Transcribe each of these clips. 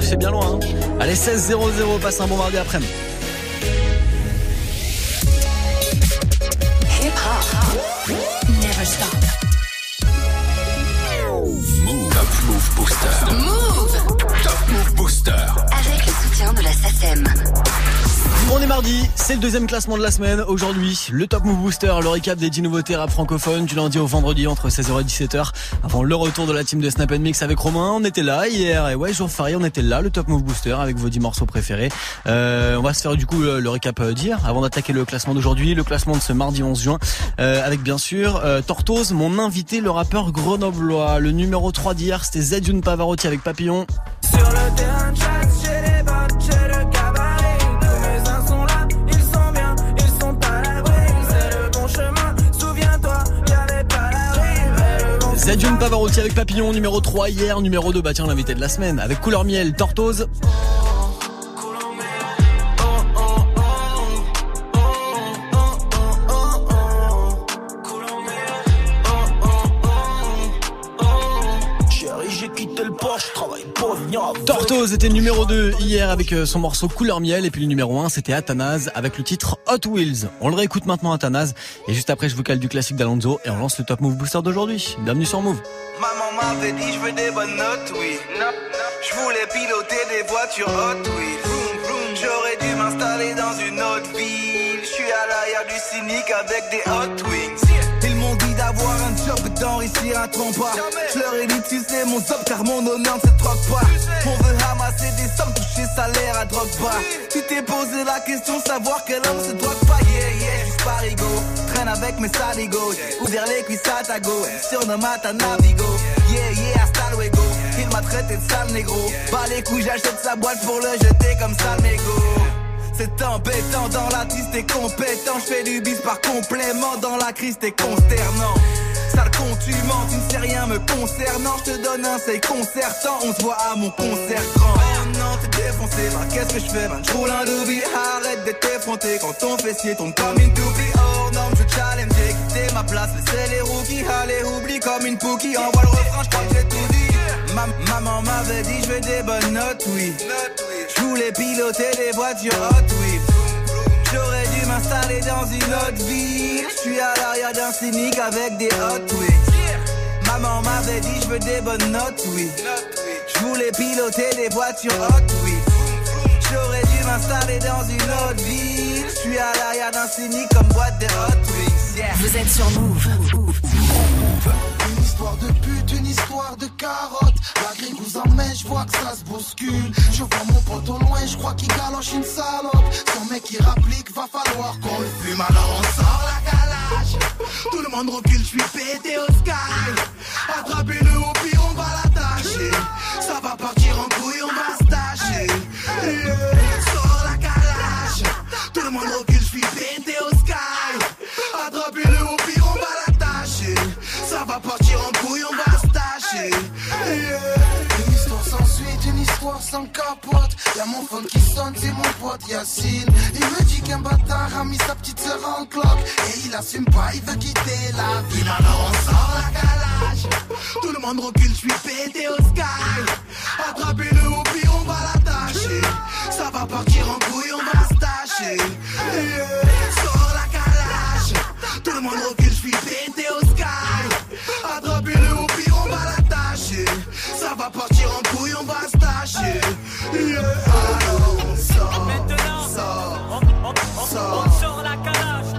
cherchez bien loin. Hein. Allez, 16-0-0, passe un bon mardi après-midi. Never stop. Move. Top Move Booster. Move. Top Move Booster. Avec le soutien de la SACEM. On est mardi, c'est le deuxième classement de la semaine. Aujourd'hui, le Top Move Booster, le récap des 10 nouveautés rap francophones du lundi au vendredi entre 16h et 17h. Avant le retour de la team de Snap Mix avec Romain, on était là hier. Et ouais, jour férié, on était là, le Top Move Booster avec vos 10 morceaux préférés. Euh, on va se faire du coup le, récap euh, d'hier avant d'attaquer le classement d'aujourd'hui, le classement de ce mardi 11 juin. Euh, avec bien sûr euh, Tortoise, mon invité, le rappeur grenoblois. Le numéro 3 d'hier, c'était Zedjun Pavarotti avec Papillon. Sur le Zedjun Pavarotti avec Papillon, numéro 3 hier, numéro 2, bah tiens l'invité de la semaine, avec Couleur Miel, Tortoise. Tortoise était numéro 2 hier avec euh, son morceau Couleur Miel et puis le numéro 1 c'était Athanase avec le titre Hot Wheels. On le réécoute maintenant Athanase et juste après je vous cale du classique d'Alonso et on lance le Top Move Booster d'aujourd'hui. Bienvenue sur Move. Maman m'avait dit je veux des bonnes notes, oui. Je voulais piloter des voitures Hot Wheels. J'aurais dû m'installer dans une autre ville. Je suis à l'arrière du cynique avec des Hot Wings Je leur ai dit c'est mon job car mon honneur ne se troque pas. On veut ramasser des sommes, toucher salaire à drogue pas. Tu t'es posé la question, savoir quel homme se drogue pas. Yeah, yeah, juste parigo. Traîne avec mes saligos. Ouvrir les cuisses à ta go. Surnomme à ta navigo. Yeah, yeah, hasta luego. Il m'a traité de sale négro. Bah les couilles, j'achète sa boîte pour le jeter comme sale mégot. C'est embêtant dans la triste t'es compétent. Je fais du bis par complément. Dans la crise, t'es consternant. Tu mens, tu ne sais rien me concernant. Je te donne un c'est concertant. On se voit à mon concert grand. Non, t'es défoncé, bah qu'est-ce que je fais, man? J'roule un doobie, arrête d'être effronté quand ton fessier tombe comme une toupie. Oh non, je challenge, j'ai quitté ma place, laissez les rookies. Allez, oublie comme une pookie. Envoie le refrain, j'crois que j'ai tout dit. maman m'avait dit, je veux des bonnes notes, oui. Je voulais piloter des voitures Hot Wheels. M'installer dans une autre ville. Je suis à l'arrière d'un cynique avec des Hot Wheels. Maman m'avait dit je veux des bonnes notes, oui. Je voulais piloter des voitures Hot Wheels. J'aurais dû m'installer dans une autre ville. Je suis à l'arrière d'un cynique comme boîte de Hot Wheels. Vous êtes sur Move. Une histoire de pute, une histoire de carotte. La grille vous emmène, je vois que ça se bouscule. Je vois mon pote au loin, je crois qu'il galoche une salope. Son mec qui rapplique, va falloir qu'on le fume. Alors on sort la calage. Tout le monde recule, je suis pété au sky. Attrapez-le au pire, on va l'attacher. Ça va partir en couille, on va se tâcher. Sors la calage. Tout le monde recule, sans capote. Y'a mon phone qui sonne, c'est mon pote Yacine. Il me dit qu'un bâtard a mis sa petite sœur en cloque. Et il assume pas, il veut quitter la ville. Alors on sort la calage. Tout le monde recule, je suis pété au sky. Attrapez-le au pire, on va l'attacher. Ça va partir en couille, on va se tâcher. Sors la calage. Tout le monde recule, je suis pété au sky. Attrapez-le au pire, on va l'attacher. Ça va partir en couille, on va se tâcher. Yeah. On sort, sort, sort. sort sort, la calage.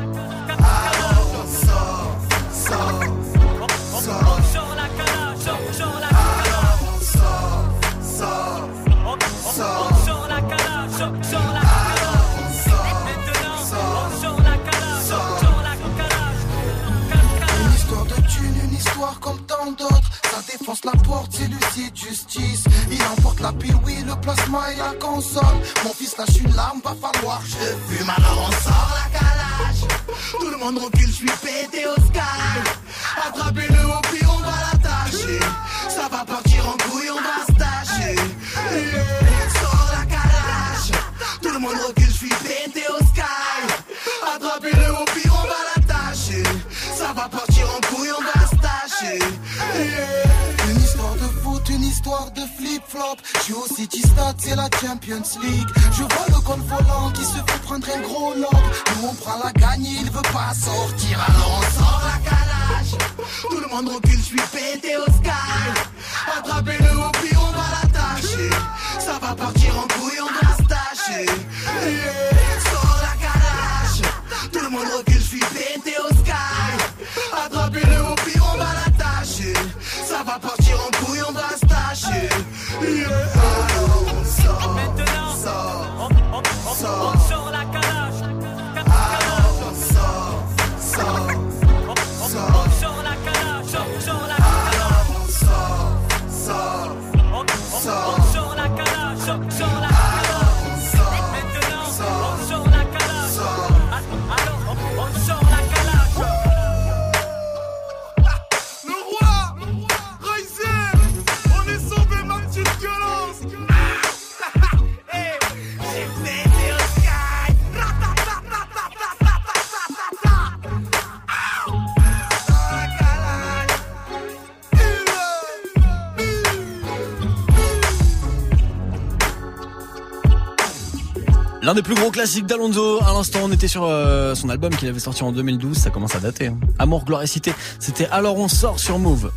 La comme tant d'autres. Ça défonce la porte, c'est Il emporte la pile, oui, le plasma et la console. Mon fils lâche une larme, va falloir je fume. Alors on sort la calage. Tout le monde recule, je suis pété au sky. Attrapez-le au pire, on va l'attacher. Ça va partir en couille, flip-flop. Je suis au City Stade, c'est la Champions League. Je vois le col volant qui se fait prendre un gros lob. Nous on prend la gagne, il veut pas sortir, alors on sort la calage. Tout le monde recule, je suis pété au sky. Attrapez-le au on va l'attacher. Ça va partir en couille, on va se tâcher. Sors la calage. Tout le monde recule, je suis pété au sky. Yeah, des plus gros classiques d'Alonso. À l'instant, on était sur euh, son album qu'il avait sorti en 2012. Ça commence à dater. hein. Amour, gloire et cité. C'était Alors on sort sur Move.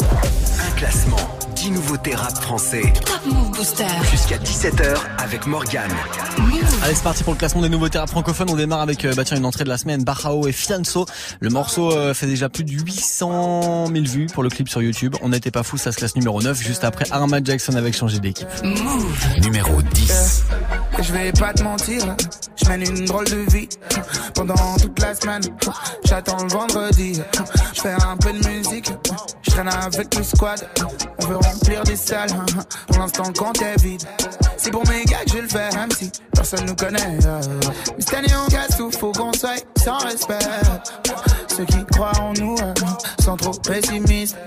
Un classement, 10 nouveautés rap français. Top Move Booster. Jusqu'à 17h avec Morgane. Allez, c'est parti pour le classement des nouveautés rap francophones. On démarre avec euh, bah, tiens, une entrée de la semaine. Bachao et Fianso. Le morceau euh, fait déjà plus de 800 000 vues pour le clip sur YouTube. On n'était pas fou, ça se classe numéro 9. Juste après Armad Jackson avec changé d'équipe. Numéro 10. Je vais pas te mentir, je mène une drôle de vie pendant toute la semaine. J'attends le vendredi, je fais un peu de musique, je traîne avec le squad. On veut remplir des salles, pour l'instant le compte est vide. C'est pour mes gars que je le fais, même si personne nous connaît. euh. Mais cette année on casse tout, faut qu'on soit sans respect. Ceux qui croient en nous euh, sont trop pessimistes.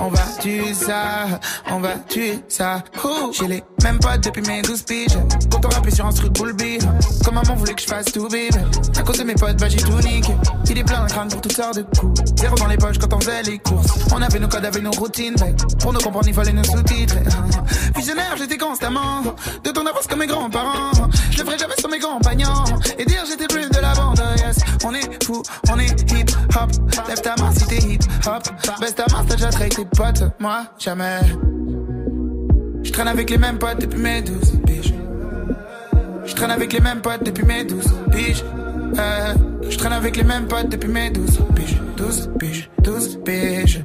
On va tuer ça, on va tuer ça. J'ai les mêmes potes depuis mes 12 piges. Quand on rappelait sur un truc beat. Comme maman voulait que je fasse tout bébé. À cause de mes potes, bah j'ai tout niqué. Il est plein de crâne pour toutes sortes de coups. Zéro dans les poches quand on faisait les courses. On avait nos codes avec nos routines. Pour nous comprendre, il fallait nous sous-titrer. Visionnaire, j'étais constamment. De ton avance comme mes grands-parents. Je le ferai jamais sur mes compagnons. Et dire j'étais plus de la bande. Yes, on est fou, on est hip hop. Lève ta main si t'es hip hop. Baisse ta main, t'as déjà traité tes potes. Moi, jamais. Je traîne avec les mêmes potes depuis mes 12 piges. Je traîne avec les mêmes potes depuis mes 12 piges. Euh, je traîne avec les mêmes potes depuis mes 12 piges. 12 piges, 12 piges.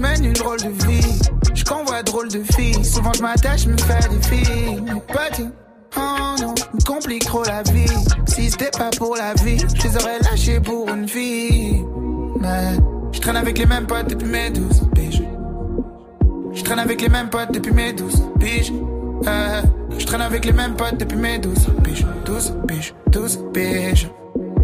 Je mène une drôle de vie. Je convois drôle de filles. Souvent je m'attache, me fais des filles. Oh non, me complique trop la vie. Si c'était pas pour la vie, je les aurais lâchés pour une. Mais je traîne avec les mêmes potes depuis mes 12 piges. Je traîne avec les mêmes potes depuis mes 12 piges. Euh, je traîne avec les mêmes potes depuis mes 12 piges. 12 piges, 12 piges.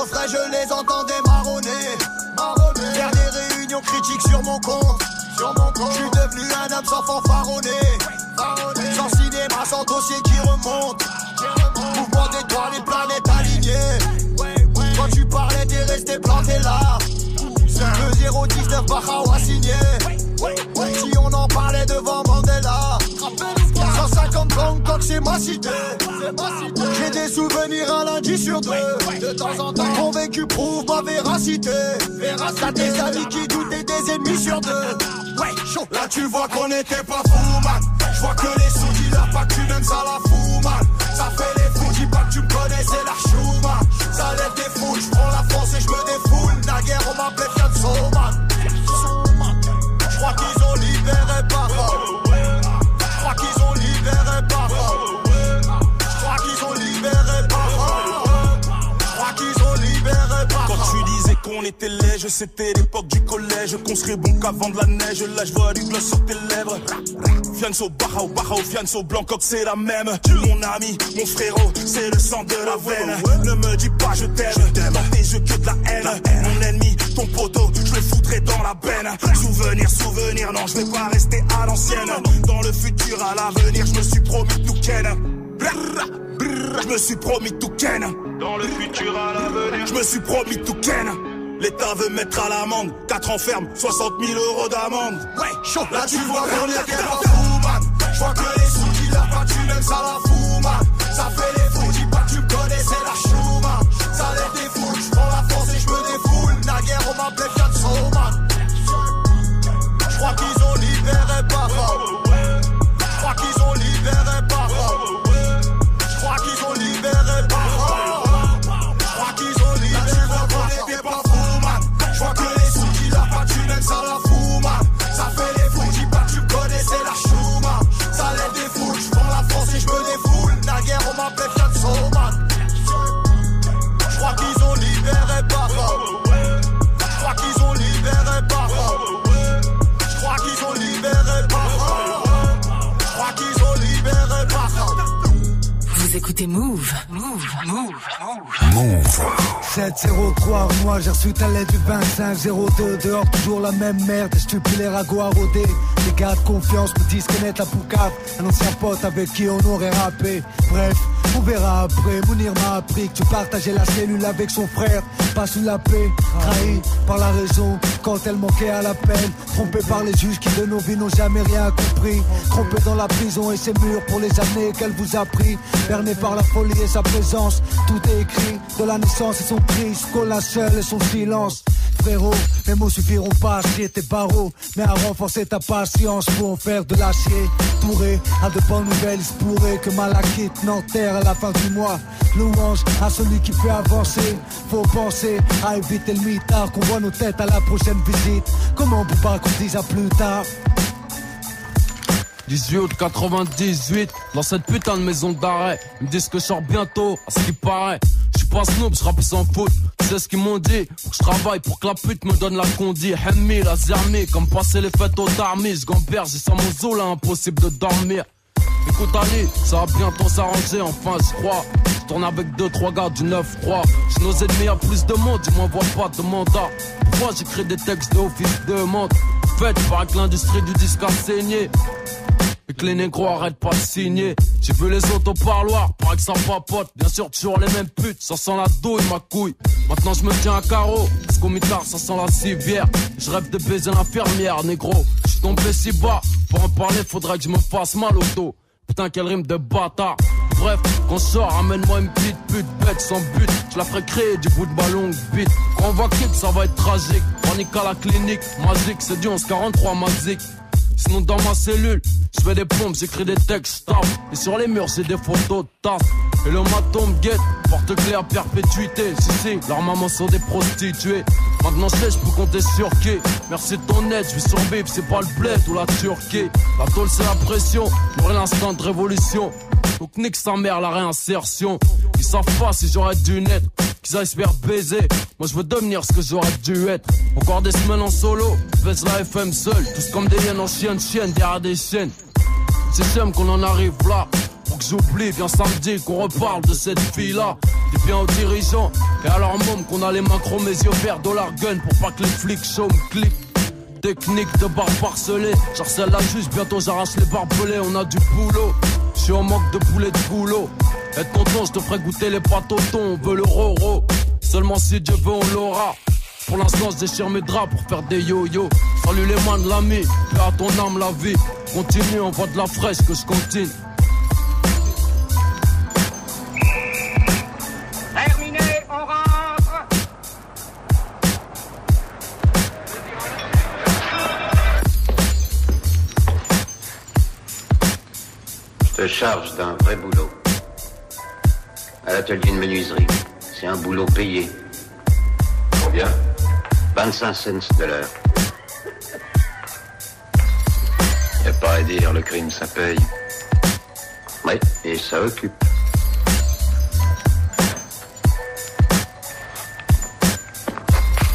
Refrain, je les entendais marronner. marronner. Faire des réunions critiques sur mon compte. Sur mon compte. Je suis devenu un homme sans fanfaronner. Sans ciné 300 dossiers qui remontent. Mouvement d'étoiles, les planètes alignées. Quand tu parlais, t'es resté planté là. Le 019 Bahawa signé. Si on en parlait devant Mandela. 150 Bangkok, c'est ma cité. J'ai des souvenirs un lundi sur deux. De temps en temps, convaincu prouve ma véracité. T'as des amis qui doutent et des ennemis sur deux. Là, tu vois qu'on était pas fous, man. Je vois que les sous dealers, pas que tu donnes ça la fou, man. Ça fait les fous, dis pas que tu me connais, c'est la chou, man. Ça lève des foules, je prends la France et je me défoule. Naguère, on m'appelait Fiat. Était léger, c'était l'époque du collège. Qu'on serait bon qu'avant de la neige. Là, je vois du gloss sur tes lèvres. Fianso, Barao, Barao, Fianso, Blancoc, c'est la même. Tu, mon ami, mon frérot, c'est le sang de la veine. Ne me dis pas je t'aime, dans tes yeux que de la haine. Mon ennemi, ton poteau, je le foutrai dans la benne. Souvenir, souvenir, non, je vais pas rester à l'ancienne. Dans le futur, à l'avenir, je me suis promis tout ken. Je me suis promis tout ken. Dans le futur, à l'avenir, je me suis promis tout ken. L'État veut mettre à l'amende 4 enfermes, 60 000 euros d'amende. Ouais, chaud. Là, tu vois qu'on était pas fous, man. Je vois que les sous dealers, pas tu même ça la fout, 703, moi j'ai reçu ta lettre du 2502 Dehors toujours la même merde, des stupides les ragots à rôder. Les gars de confiance me disent connaître la poucave. Un ancien pote avec qui on aurait rappé. Bref, on verra après, Mounir m'a appris que tu partageais la cellule avec son frère Pas sous la paix, trahi par la raison. Quand elle manquait à la peine Trompé par les juges qui de nos vies n'ont jamais rien compris. Trompé dans la prison et ses murs pour les années qu'elle vous a pris. Berné par la folie et sa présence Tout est écrit. De la naissance et son cri Jusqu'au et son silence Mes mots suffiront pas à scier tes barreaux. Mais à renforcer ta patience pour en faire de l'acier. Touré à de bonnes nouvelles, il pourrait que Malakite n'enterre à la fin du mois. Louange à celui qui fait avancer. Faut penser à éviter le mitard Qu'on voit nos têtes à la prochaine visite. Comment on peut pas qu'on dise à plus tard? 18 août 98, dans cette putain de maison d'arrêt. Ils me disent que je sors bientôt, à ce qui paraît. Je suis pas snoop, je rappe sans faute. Sais ce qu'ils m'ont dit je travaille pour que la pute me donne la condi. Hemmi, la zermi, comme passer les fêtes aux armées. Je gamberge, j'ai sans mon zoo là, impossible de dormir. Écoute Ali, ça va bientôt s'arranger, enfin je crois. Je tourne avec deux, trois gars du 9-3. J'ai nos ennemis à plus de monde, ils m'envoient pas de mandat. Pourquoi j'écris des textes de office de monde Faites par que l'industrie du disque a saigné. Et que les négros arrêtent pas de signer. J'ai vu les autres au parloir, paraît que ça papote. Bien sûr, toujours les mêmes putes, ça sent la douille, ma couille. Maintenant, je me tiens à carreau, parce qu'au mitard, ça sent la civière. Je rêve de baiser l'infirmière, négro. Je suis tombé si bas, pour en parler, faudrait que je me fasse mal au dos. Putain, quel rime de bâtard. Bref, quand je sors, amène-moi une petite pute bête sans but. Je la ferai créer du bout de ballon vite. Quand on va kick, ça va être tragique. Panique à la clinique, magique, c'est du 1143 magique. Sinon dans ma cellule, je fais des pompes, j'écris des textes. Et sur les murs, c'est des photos tasse. Et le maton me guette, porte clé à perpétuité. Si, si, leurs mamans sont des prostituées. Maintenant, je sais, je peux compter sur qui. Merci de ton aide, je suis sur bip, c'est pas le bled ou la Turquie. La tôle, c'est la pression, j'aurai l'instant de révolution. Donc nique sa mère la réinsertion. Ils savent pas si j'aurais dû naître, qu'ils aillent se baiser. Moi je veux devenir ce que j'aurais dû être. Encore des semaines en solo, baisse la FM seul. Tous comme des hyènes en chienne, chienne derrière des chiennes. C'est j'aime qu'on en arrive là. Pour que j'oublie bien samedi qu'on reparle de cette fille-là. Dis bien aux dirigeants et à leur môme qu'on a les mains chromées, yeux verts, dollar gun pour pas que les flics show me. Technique de barbe parcelée, j'harcèle la juge, bientôt j'arrache les barbelés, on a du boulot. Je suis en manque de poulet de boulot. Être content, je te ferai goûter les pâtes au thon, on veut le roro. Seulement si Dieu veut, on l'aura. Pour l'instant, je déchire mes draps pour faire des yo-yo. Salut les mains de l'ami, fais à ton âme la vie. Continue, on voit de la fraîche que je continue. Terminé, on rentre. Je te charge d'un vrai boulot. L'atelier de menuiserie. C'est un boulot payé. Combien? 25 cents de l'heure. Y a pas à dire, le crime ça paye. Oui, et ça occupe.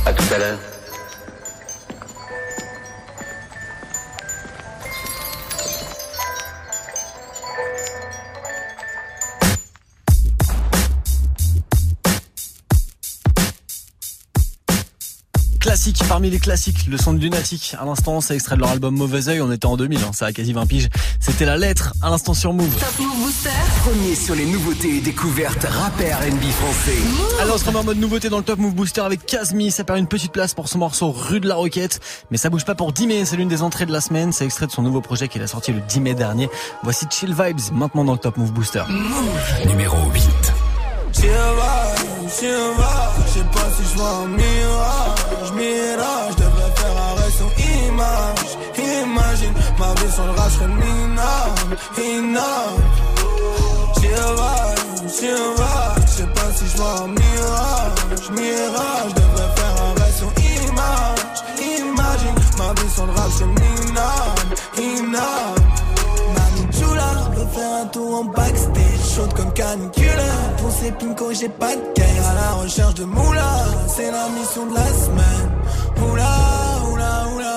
À tout à l'heure. Parmi les classiques, le son de Lunatic. À l'instant, c'est extrait de leur album Mauvais Oeil. On était en 2000, hein, ça a quasi 20 piges. C'était la lettre à l'instant sur Move. Top Move Booster. Premier sur les nouveautés et découvertes rap et R&B français. Alors on se remet en mode nouveauté dans le Top Move Booster avec Kazmi. Ça perd une petite place pour son morceau Rue de la Roquette. Mais ça bouge pas pour 10 mai. C'est l'une des entrées de la semaine. C'est extrait de son nouveau projet qu'il a sorti le 10 mai dernier. Voici Chill Vibes maintenant dans le Top Move Booster. Numéro 8. Chill vibe, chill vibe, je sais pas si je vois un mirage, devrais faire arrêt sur image, imagine, ma vie sur le rap serait minable, inable. Chill vibe, chill vibe, je pas si je vois un mirage, mirage, devrais faire arrêt sur image, imagine, ma vie sur le rap serait minable, inable. Mami Chula, veut faire un tour en backstage, chaude comme canicule. Ces pincos, j'ai pas de caisse. À la recherche de moula, c'est la mission de la semaine. Oula, oula, oula.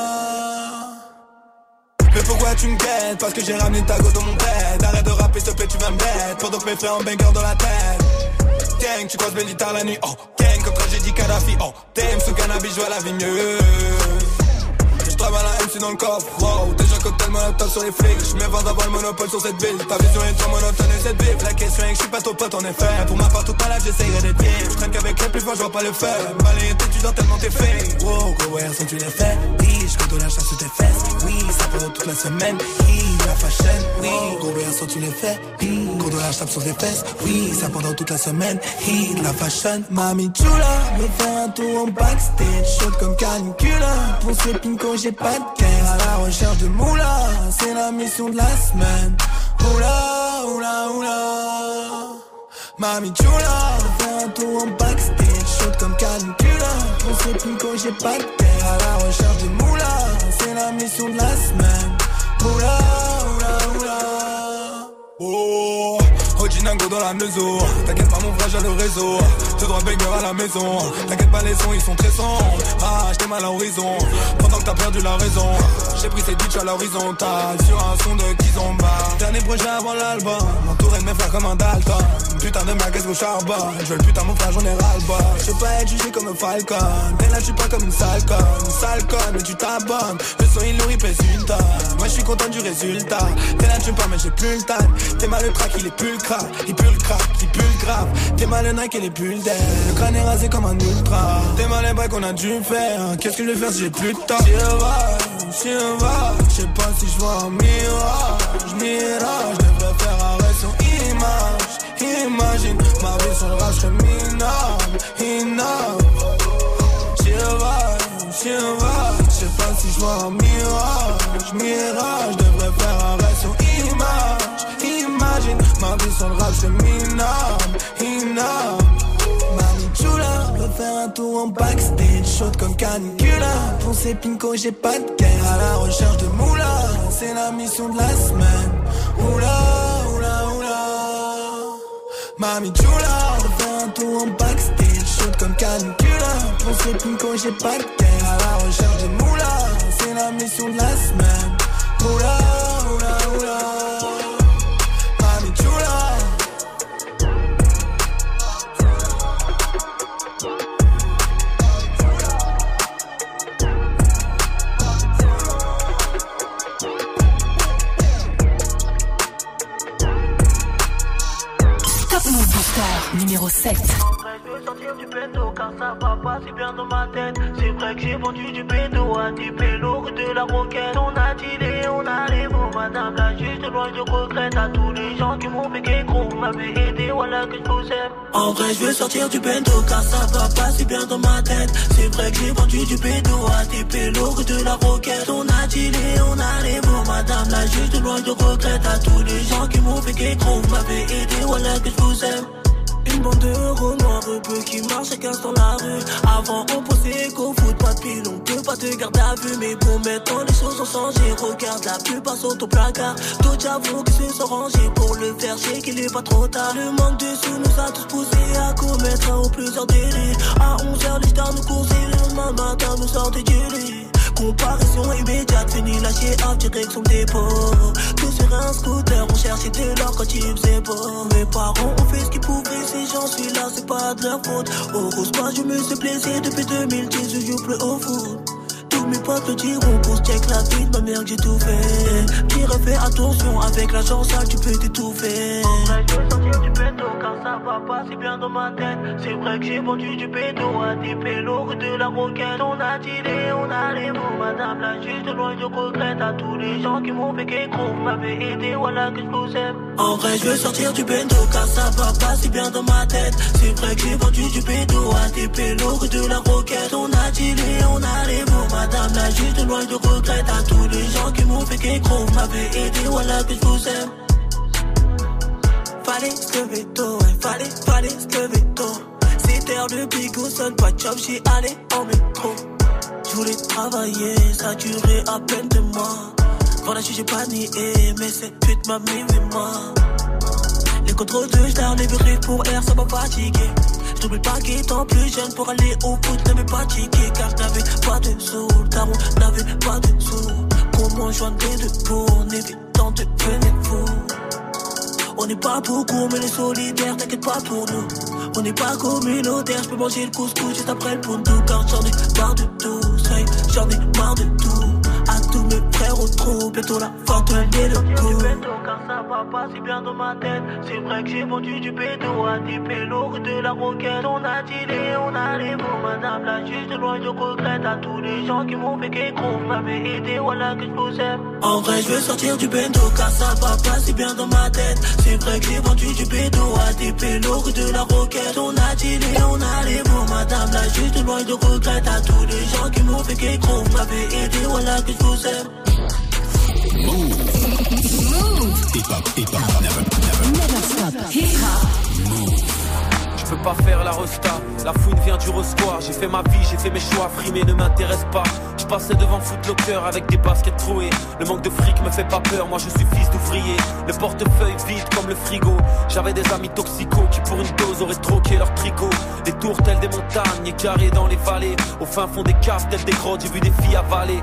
Mais pourquoi tu me guettes? Parce que j'ai ramené ta go dans mon bed. Arrête de rapper, s'il te plaît, tu vas me bête. Pendant que mes frères en banger dans la tête. Gang, tu croises guitares la nuit. Oh, gang, comme quand j'ai dit Kadhafi. Oh, t'aimes ce cannabis, je vois la vie mieux. Travaille la MC dans le coffre, wow Déjà cocktail monotone sur les flics Je mets 20 d'avoir le monopole sur cette ville. Ta vision est trop monotone et cette ville La question est que je suis pas ton pote en effet Pour ma part toute ma life j'essayerai d'être vivre Je traîne qu'avec les plus forts je vois pas le faire Balayer tes tu dors tellement t'es fait Wow gros ouais sans tu les fais Oui je compte la chasse sur tes fesses. Oui ça pendant toute la semaine. Oui la fashion? Oui gros ouais sans tu les fais Oui gros la chape sur tes fesses. Oui ça pendant toute la semaine. Oui la fashion? Mami chula Me faire un tour en backstage Chaude comme canicule. Pour ces pincos j'ai pas de caisse À la recherche de moula. C'est la mission de la semaine. Oula oula oula. Mami chula faire un tour en backstage Chaude comme canicule Pour ces pincos j'ai pas de caisse À la recherche de moula. C'est la mission de la semaine. Oula oula oula. Oh, Ojinango dans la maison. T'inquiète pas, mon frère, j'ai le réseau. Tout droit banger à la maison. T'inquiète pas, les sons, ils sont très sombres. Ah, j'étais mal à l'horizon. Pendant que t'as perdu la raison. J'ai pris ces bitches à l'horizontale. Sur un son de Kizomba. Dernier projet avant l'album. Entouré de mes frères comme un Dalton. Putain de caisse au charbon. Je veux le putain, mon frère, j'en ai ras-le-bas. Je veux pas être jugé comme un falcon. Mais là, je suis pas comme une sale conne. Sale conne, mais tu t'abonnes. Le son, il nourrit, pèse une tonne. Moi, je suis content du résultat. T'es là, tu me mais j'ai plus le time. T'es mal le crack, il est plus le crack. Il pue le crack, il pue le grave. Mal le Nike et les bulles d'air. Le crâne est rasé comme un ultra. T'es mal les qu'on a dû faire. Qu'est-ce que je vais faire si j'ai plus de temps? J'y va. Je sais pas si je vois un mirage. Mirage, je devrais faire arrêt sur image. Imagine, ma vie sur le rap, je minable. Inable. J'y va, j'y va. Je sais pas si je vois un mirage. Mirage, je devrais faire arrêt sur image. Ma sur le rap, je minable. Inable. Mami chula, veut faire un tour en backstage, chaude comme canicule. Pour ces pincos, j'ai pas de. À la recherche de moula, c'est la mission de la semaine. Oula, oula, oula. Mami chula, veut faire un tour en backstage, chaude comme canicule. Pour ces pincos, j'ai pas de. À la recherche de moula, c'est la mission de la semaine. Oula, 07. Je veux sortir du bendo car ça va pas si bien dans ma tête. C'est vrai que j'ai vendu du bendo à des pélos de la roquette. On a dealé, on a les mots, madame la juge de loin, je regrette à tous les gens qui m'ont piqué gros. M'avait aidé, voilà que je vous aime. En vrai, je veux sortir du bendo car ça va pas si bien dans ma tête. C'est vrai que j'ai vendu du bendo à des pélos de la roquette. On a dealé, on a les mots, madame la juge de loin, je regrette à tous les gens qui m'ont piqué gros. M'avait aidé, voilà que je vous aime. Une bande de héros noirs peu qui marchent chacun dans la rue. Avant, on pensait qu'au foot, pas de pile, on peut pas te garder à vue. Mais bon, maintenant les choses ont changé. Regarde, la plupart sont au placard. D'autres j'avoue qu'ils se sont rangés pour le faire, c'est qu'il est pas trop tard. Le manque de sous nous a tous poussés à commettre un ou plusieurs délits. À 11h, les stars nous coursaient, le matin nous sortait du lit. Comparaison immédiate, fini lâché à direction dépôt. Tout sur un scooter, on cherchait de l'or quand il faisait beau. Mes parents ont fait ce qu'ils pouvaient, si j'en suis là, c'est pas de leur faute. Au rose pas, je me suis blessé depuis 2010, je joue plus au foot. Mes potes le diront pour check la vie de ma mère j'ai tout fait. Qui refait attention avec l'argent sale, tu peux t'étouffer. Je veux sortir du pédo car ça va pas si bien dans ma tête. C'est vrai que j'ai vendu du pédo à des pélos de la roquette. On a dealé, on a les mots, madame la juste loin je regrette à tous les gens qui m'ont fait gros. M'avaient aidé, voilà que je vous aime. En vrai, je veux sortir du pédo car ça va pas si bien dans ma tête. C'est vrai que j'ai vendu du pédo à des pélos de la roquette. On a dealé, on a les mots, madame la juste loin je regrette à tous les gens qui m'ont fait gros. M'avaient aidé, voilà que je vous aime. Fallait se lever tôt, fallait, fallait se lever tôt. C'était heure de bigot, sonne pas de job, j'y allais en métro. Je voulais travailler, ça durait à peine deux mois. Voilà, j'ai pas nié, mais cette pute m'a mis oui, moi. Les contrôles de j'dar, les vrais pour air, ça m'a fatigué. J'oublie pas qu'étant plus jeune pour aller au foot, n'avais pas ticket car j'n'avais pas de sous. Daron n'avait pas de sous. Comment joindre les deux pour en évitant de devenir fou? On n'est pas beaucoup, mais les solidaires, t'inquiète pas pour nous. On n'est pas communautaire, je peux manger le couscous juste après le tout car j'en ai marre de tout. J'en ai marre de tout. À tous mes frères au trou, bientôt la fin de l'année le coup. Car ça va pas si bien dans ma tête. C'est vrai que j'ai vendu du pédo à des pélos de la roquette. On a dealé, on a les mots, madame la juste loin je regrette à tous les gens qui m'ont fait. M'avaient aidé, voilà que je vous aime. En vrai, je veux sortir du bendo car ça va pas si bien dans ma tête. C'est vrai que j'ai vendu du pédo à des pélos de la roquette. On a dealé, on a les mots, madame la juste loin je regrette à tous les gens qui m'ont fait gros. M'avaient aidé, voilà que je vous aime. Je peux pas faire la resta, la fouine vient du J'ai fait ma vie, j'ai fait mes choix, frimer ne m'intéresse pas. Je passais devant Footlocker avec des baskets trouées. Le manque de fric me fait pas peur, moi je suis fils d'ouvrier. Le portefeuille vide comme le frigo. J'avais des amis toxicaux qui pour une dose auraient troqué leur tricot. Des tours telles des montagnes et carrés dans les vallées. Au fin fond des caves telles des grottes, j'ai vu des filles avaler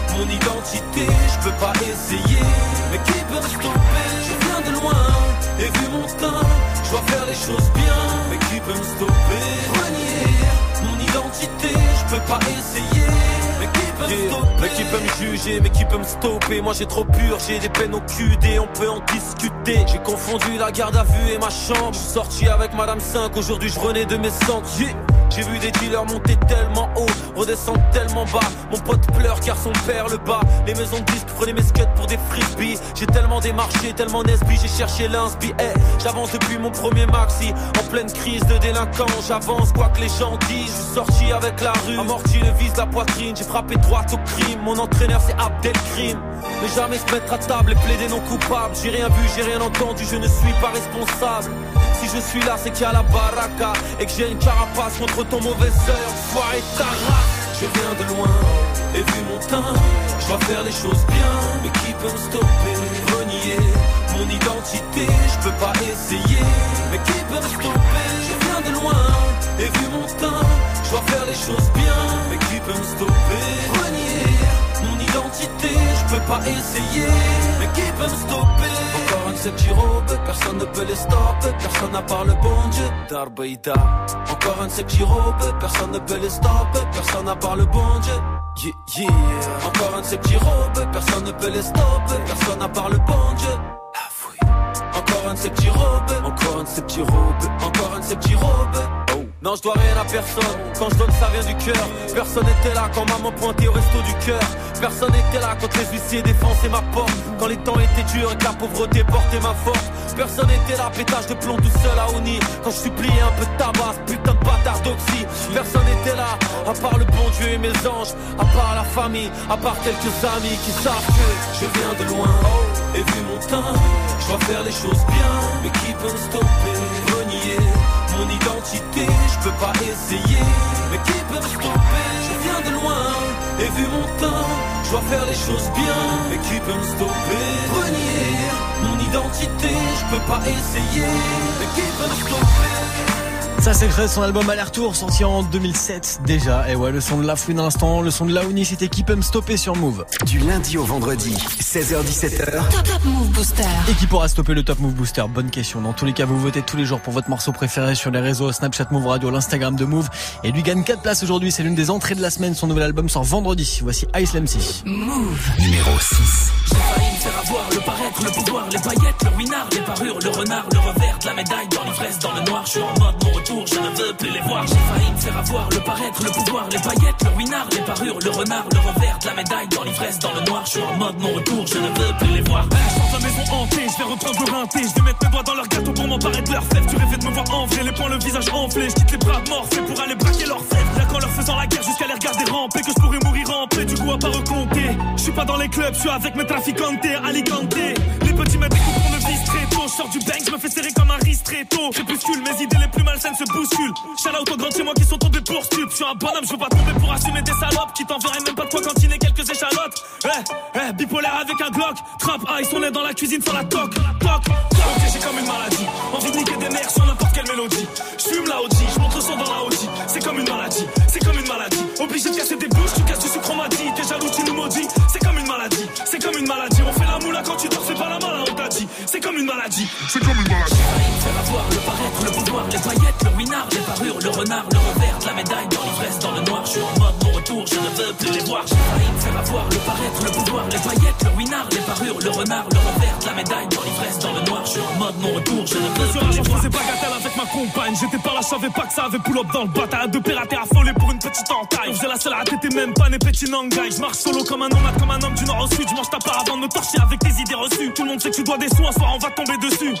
mon identité, je peux pas essayer, mais qui peut me stopper? Je viens de loin, et vu mon teint, je dois faire les choses bien, mais qui peut me stopper? Renier mon identité, je peux pas essayer, mais qui peut me stopper? Mais qui peut me juger, mais qui peut me stopper? Moi j'ai trop pur, j'ai des peines au QD, on peut en discuter. J'ai confondu la garde à vue et ma chambre. Je suis sorti avec Madame 5, aujourd'hui je renais de mes Yeah. J'ai vu des dealers monter tellement haut, redescendre tellement bas. Mon pote pleure car son père le bat. Les maisons de disques prenaient mes skates pour des frisbees. J'ai tellement démarché, tellement nesbi, j'ai cherché l'inspi. Eh, j'avance depuis mon premier maxi. En pleine crise de délinquant, j'avance quoi que les gens disent. Je suis sorti avec la rue, amorti le vise la poitrine. J'ai frappé droit au crime. Mon entraîneur c'est Abdelkrim. Mais jamais se mettre à table et plaider non coupable. J'ai rien vu, j'ai rien entendu, je ne suis pas responsable. Si je suis là, c'est qu'il y a la baraka et que j'ai une carapace contre ton mauvais œil. Soirée ta race. Je viens de loin et vu mon teint, je dois faire les choses bien. Mais qui peut me stopper? Renier mon identité, je peux pas essayer. Mais qui peut me stopper? Je viens de loin et vu mon teint, je dois faire les choses bien. Mais qui peut me stopper? Renier mon identité, je peux pas essayer. Mais qui peut me stopper? Petits robes, personne ne peut les stopper. Personne à part le bon Dieu. Encore un de ces robes, personne ne peut les stopper. Personne à part le bon Dieu. Yeah, yeah. Encore un de ces robes, personne ne peut les stopper. Personne à part le bon Dieu. Encore un de ces robes, encore un de ces robes, encore un de ces robes. Non, je dois rien à personne. Quand je donne, ça vient du cœur. Personne n'était là quand maman pointait au resto du cœur. Personne n'était là quand les huissiers défonçaient ma porte. Quand les temps étaient durs et que la pauvreté portait ma force. Personne n'était là, pétage de plomb tout seul à Oni. Quand je suppliais un peu de tabac, putain de bâtard d'oxy. Personne n'était là, à part le bon Dieu et mes anges. À part la famille, à part quelques amis qui savent que je viens de loin. Et vu mon teint, je dois faire les choses bien. Mais qui peut me stopper? Mon identité, je peux pas essayer. Mais qui peut me stopper? Je viens de loin et vu mon temps, je dois faire les choses bien. Mais qui peut me stopper? Renier mon identité, je peux pas essayer. Mais qui peut me stopper? Ça de son album Aller-Retour sorti en 2007 déjà. Et ouais, le son de la fouine à l'instant, le son de Laouni, c'était qui peut me stopper sur Move. Du lundi au vendredi, 16h17h. Top, Top Move Booster. Et qui pourra stopper le Top Move Booster? Bonne question. Dans tous les cas, vous votez tous les jours pour votre morceau préféré sur les réseaux Snapchat Move Radio, l'Instagram de Move. Et lui gagne 4 places aujourd'hui. C'est l'une des entrées de la semaine. Son nouvel album sort vendredi. Voici Ice MC. Move. Numéro 6. Faire avoir le paraître, le pouvoir, les paillettes, le winard, les parures, le renard, le revers la médaille, dans l'ivresse, dans le noir, je suis en mode mon retour, je ne veux plus les voir. J'ai failli me faire avoir le paraître, le pouvoir, les paillettes, le winard, les parures, le renard, le revers la médaille, dans l'ivresse, dans le noir, je suis en mode mon retour, je ne veux plus les voir. Je sors maison hantée, je vais reprendre le rinté, je vais mettre mes doigts dans leur gâteau pour m'emparer de leur fève. Tu rêvais de me voir en vrai, les poings, le visage enflé, je quitte les bras morts, pour aller braquer leur fève. Y'a qu'en leur faisant la guerre jusqu'à les regarder ramper que je pourrais mourir en paix, du coup à pas recompter. Je suis pas dans les clubs, je suis avec mes traficantes, Alicante. Les petits me découpent pour me vis très tôt. Je sors du bang, je me fais serrer comme un ristretto. Crépuscule, mes idées les plus malsaines se bousculent. Shout out aux grands chez moi qui sont tombés pour stup. Je suis un bonhomme, je veux pas tomber pour assumer des salopes qui t'enverraient même pas de quoi cantiner quelques échalotes. Eh, eh, bipolaire avec un Glock. Trap ice, on est dans la cuisine sur la toc. Toc. Ok, j'ai comme une maladie. Envie de niquer des nerfs sur n'importe quelle mélodie. Je fume la OG, je montre son dans la OG. C'est comme une maladie, c'est comme une maladie. Obligé de casser des bouches, tu casses du sucre, on. T'es jaloux, tu nous maudis. C'est comme maladie, c'est comme une maladie. On fait la moula quand tu dors, fais pas la malin, on t'a dit. C'est comme une maladie, c'est comme une maladie. Faire avoir le paraître, le pouvoir, les paillettes, le winard, les parures, le renard, le revers la médaille, dans l'ivresse, dans le noir, je suis en mode mon retour, je ne veux plus les voir. J'ai failli faire avoir le paraître, le pouvoir, les paillettes, le winard, les parures, le renard, le revers la médaille, dans l'ivresse, dans le noir, je suis en mode mon retour, je ne veux plus les voir. faisais bagatelle avec ma compagne. J'étais par là, je savais pas que ça avait pull-up dans le bataille. Deux pirates affolés pour une petite entaille. On faisait la seule à t'étais même pas né petit nangai. Je marche solo comme un nomade, comme un homme du nord au sud. Je mange ta part avant de me torcher avec tes idées reçues. Tout le monde sait que tu dois des sous, un soir on va tomber dessus.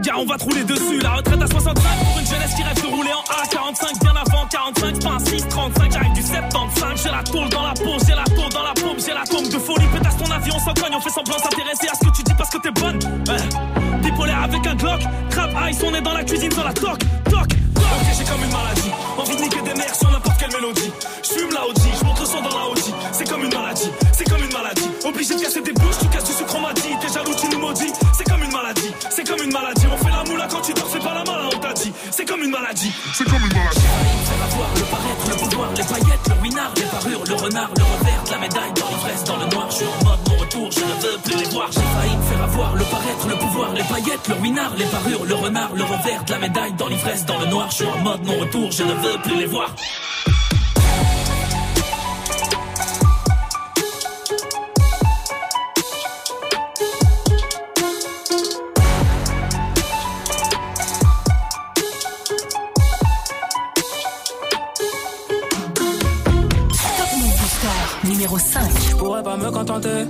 Gars, on va te rouler dessus. La retraite à 65 pour une jeunesse qui rêve de rouler en A45. Bien avant 45, c'est pas un 635. J'arrive du 75. J'ai la tôle dans la peau, j'ai la tôle dans la paume, j'ai la tombe de folie. Pétasse ton avion, on cogne, on fait semblant s'intéresser à ce que tu dis parce que t'es bonne. Ouais. Bipolaire avec un Glock. Trap ice, on est dans la cuisine sur la toc, toc, toc. Ok, j'ai comme une maladie. Envie de niquer des nerfs sur n'importe mélodie. Je fume la montre le son dans la OG. C'est comme une maladie, c'est comme une maladie. Obligé de casser des bouches, tu casses du sucre, on m'a dit. T'es jaloux, tu nous maudis. C'est comme une maladie, c'est comme une maladie. On fait la moula quand tu dors, fais pas la malin, on t'a dit. C'est comme une maladie, c'est comme une maladie. Faire avoir le paraître, le pouvoir, les paillettes, le winard, les parures, le renard, le revers la médaille, dans l'ivresse, dans le noir, je suis en mode mon retour, je ne veux plus les voir. J'ai failli me faire avoir le paraître, le pouvoir, les paillettes, le winard, les parures, le renard, le revers la médaille, dans l'ivresse, dans le noir, je suis en mode mon retour, je ne veux plus les voir. Je pourrais pas me contenter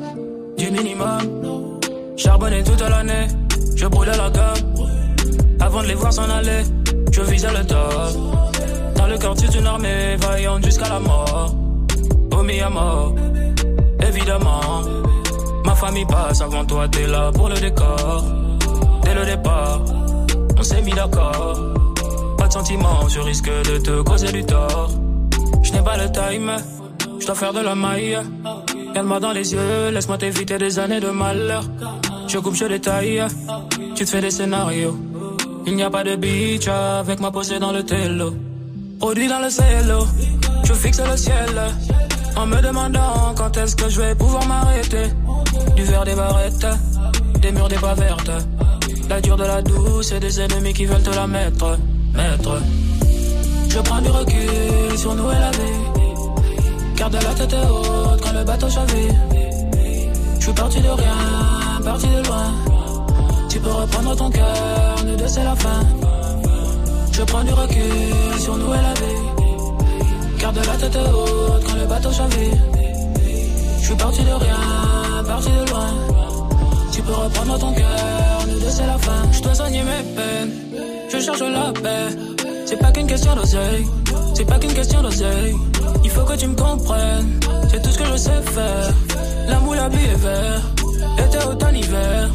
du minimum. Charbonner toute l'année, je brûlais la gomme. Avant de les voir s'en aller, je visais le top. Dans le quartier d'une armée vaillante jusqu'à la mort. Omis à mort, évidemment. Ma famille passe avant toi, t'es là pour le décor. Dès le départ, on s'est mis d'accord. Pas de sentiment, je risque de te causer du tort. Je n'ai pas le time je dois faire de la maille. Regarde-moi dans les yeux, laisse-moi t'éviter des années de malheur. Je coupe, je détaille, tu te fais des scénarios. Il n'y a pas de beach avec ma posée dans le télo. Produit dans le cielo, je fixe le ciel. En me demandant quand est-ce que je vais pouvoir m'arrêter. Du verre des barrettes, des murs des pas vertes. La dure de la douce et des ennemis qui veulent te la mettre. Mettre. Je prends du recul sur nous et la vie. Garde la tête haute quand le bateau chavire. Je suis parti de rien, parti de loin. Tu peux reprendre ton cœur, nous deux c'est la fin. Je prends du recul sur nous et la vie. Garde la tête haute quand le bateau chavire. Je suis parti de rien, parti de loin. Tu peux reprendre ton cœur, nous deux c'est la fin. Je dois soigner mes peines, je cherche la paix. C'est pas qu'une question d'oseille, c'est pas qu'une question d'oseille. Il faut que tu me comprennes, c'est tout ce que je sais faire. L'amour, la vie est vert, été, automne, hiver.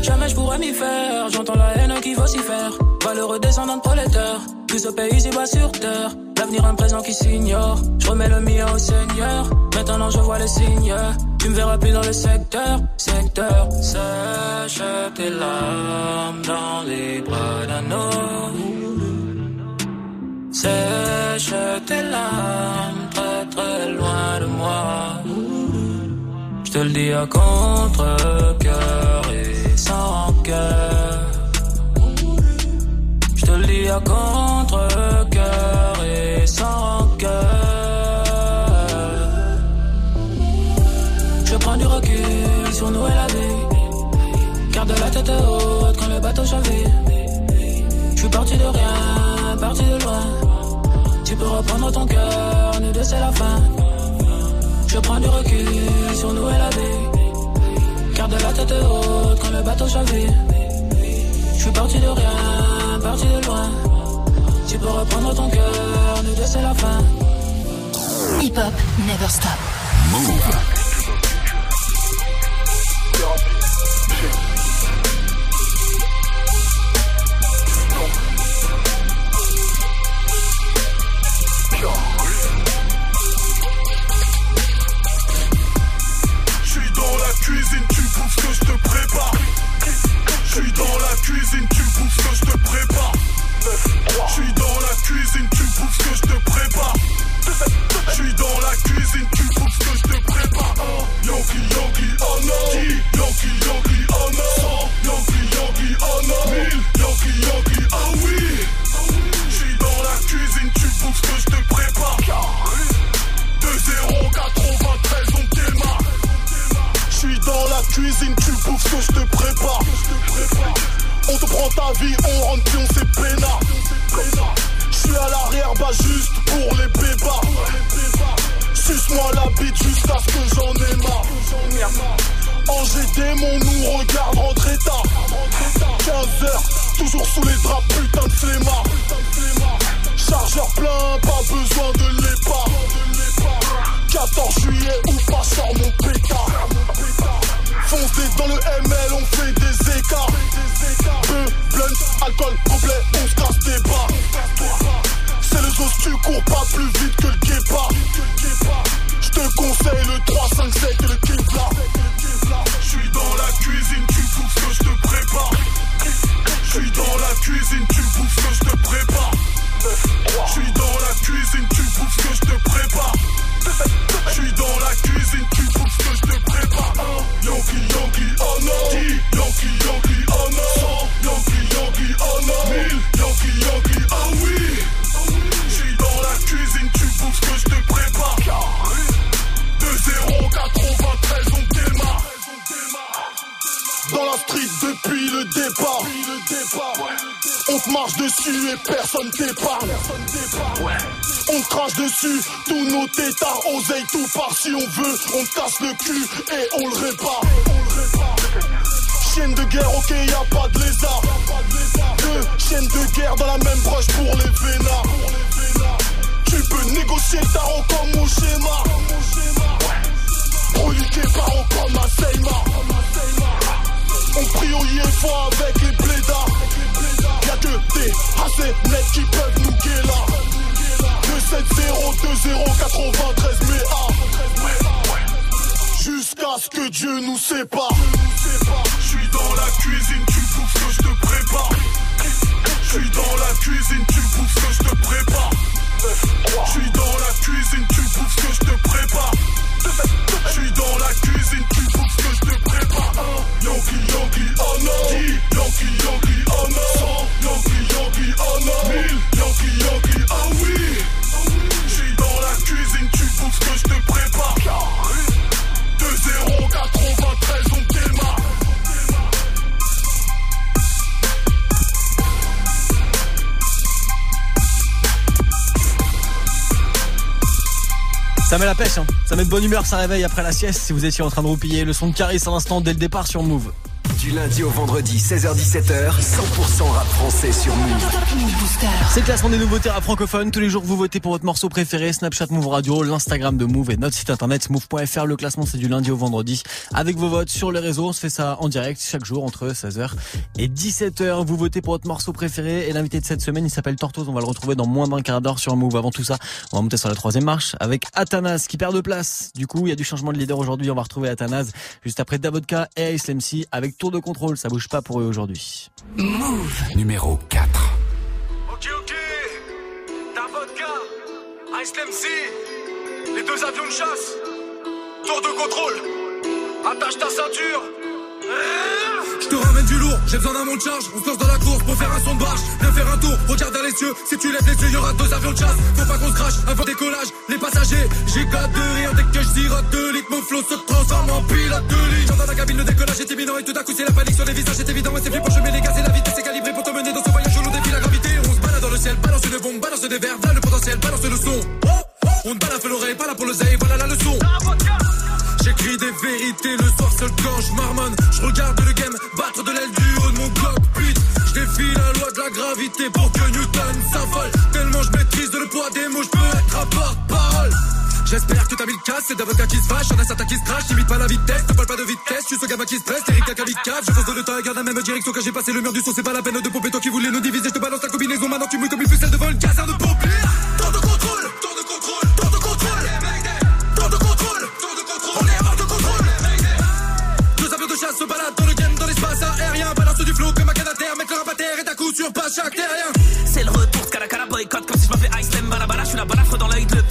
Jamais je pourrais m'y faire, j'entends la haine qui faire. Valeureux descendant de prolétaire, plus au pays ici bas sur terre. L'avenir un présent qui s'ignore, je remets le mien au Seigneur. Maintenant je vois les signes, tu me verras plus dans le secteur, secteur. Sèche tes larmes dans les bras d'un homme. Sèche tes larmes très très loin de moi. Je te le dis à contre-cœur et sans cœur. Je te le dis à contre-cœur et sans cœur. Je prends du recul sur nous et la vie. Garde la tête haute quand le bateau chavire. Je suis parti de rien, parti de loin. Tu peux reprendre ton cœur, nous deux c'est la fin. Je prends du recul sur nous et la vie. Garde la tête haute quand le bateau chavire. Je suis parti de rien, parti de loin. Tu peux reprendre ton cœur, nous deux c'est la fin. Hip hop, never stop. Move. Suis dans la cuisine, tu ce que je te prépare. Yankee, Yankee, oh no. Yankee, Yankee, oh no. Yankee, Yankee, oh no. Yankee, Yankee, oh oui. Je suis dans la cuisine, tu ce que je te prépare. 2-0, 93, on démarre. Dans la street depuis le départ. On te marche dessus et personne t'épargne. On crache dessus, tous nos tétards, oseille tout part si on veut. On casse le cul et on le répare. Chienne de guerre, ok, y a pas de lézard. Deux chaînes de guerre dans la même broche pour les vénards. Tu peux négocier le tarot comme mon schéma. Broliqué par comme un Seymour. On prie au IFO avec les blédards. Y'a que des assez nets qui peuvent nous guérir. 2702093 mais A Jusqu'à ce que Dieu nous sépare. Je suis dans la cuisine, tu bouffes que je te prépare. Je suis dans la cuisine, tu bouffes que je te prépare. Je suis dans la cuisine, tu bouffes que je te prépare. Yankee, Yankee, oh non. Yankee, Yankee, oh non. Yankee, Yankee, oh non. Yankee, Yankee, oh oui. Je suis dans la cuisine, tu ce que je te prépare. 2-0, 93, on démarre. Ça met la pêche, hein. ça met de bonne humeur, ça réveille après la sieste si vous étiez en train de roupiller. Le son de Caris à l'instant dès le départ sur Move. Du lundi au vendredi, 16h17h, 100% rap français sur Move. C'est le classement des nouveautés rap francophones. Tous les jours, vous votez pour votre morceau préféré. Snapchat Move Radio, l'Instagram de Move et notre site internet move.fr. Le classement, c'est du lundi au vendredi. Avec vos votes sur les réseaux, on se fait ça en direct chaque jour entre 16h et 17h. Vous votez pour votre morceau préféré. Et l'invité de cette semaine, il s'appelle Tortoise. On va le retrouver dans moins d'un quart d'heure sur Move. Avant tout ça, on va monter sur la troisième marche avec Athanas qui perd de place. Du coup, il y a du changement de leader aujourd'hui. On va retrouver Athanas juste après Davodka et Ice MC avec tour de contrôle. Ça bouge pas pour eux aujourd'hui. Move. Numéro 4. Ok, ok. Ta vodka, Ice MC, les deux avions de chasse, tour de contrôle. Attache ta ceinture. Je te ramène du lourd, j'ai besoin d'un monte charge. On se lance dans la course pour faire un son de barge. Viens faire un tour, regarde dans les cieux. Si tu lèves les yeux, y'aura deux avions de chasse. Faut pas qu'on se crache avant décollage. Les passagers, j'ai qu'à de rire dès que je sirote de litres. Mon flow se transforme en pilote de ligne. J'entends dans la cabine, le décollage est imminent et tout à coup c'est la panique sur les visages. C'est évident, et c'est flippant. Je mets les gaz et la vitesse est calibrée pour te mener dans ce voyage le ciel, balance une bombe, balance des verres. Là le potentiel, balance le son. On ne l'oreille, pas là pour le zay, voilà la leçon. J'écris des vérités le soir seul quand je marmonne. Je regarde le game battre de l'aile du haut de mon cockpit. Je défie la loi de la gravité pour que Newton s'affole. Tellement je maîtrise le poids des mots, je peux être à porte-parole. J'espère que t'as mis le casse, c'est d'avocat qui se fâche, y'en a certains qui se crachent, limite pas la vitesse, ne parle pas de vitesse, tu ce gamin qui se presse, Eric Cacalicave, je fonce de le temps, garde la même direction que j'ai passé le mur du son, c'est pas la peine de pomper, toi qui voulais nous diviser, je te balance la combinaison, maintenant tu mouilles comme une ficelle devant le gazard de pompier. Tour de contrôle, tour de contrôle, tour de contrôle, tour de contrôle, tour de contrôle, on est hors de contrôle. Deux avions de chasse se baladent dans le game, dans l'espace aérien, balance du flow comme un terre, mec le rap à terre et à coup sur pas chaque terrien. C'est le retour de Cala boycott comme si je m'appelais Ice Lem Balabala. Je suis la balafre dans l'œil de Le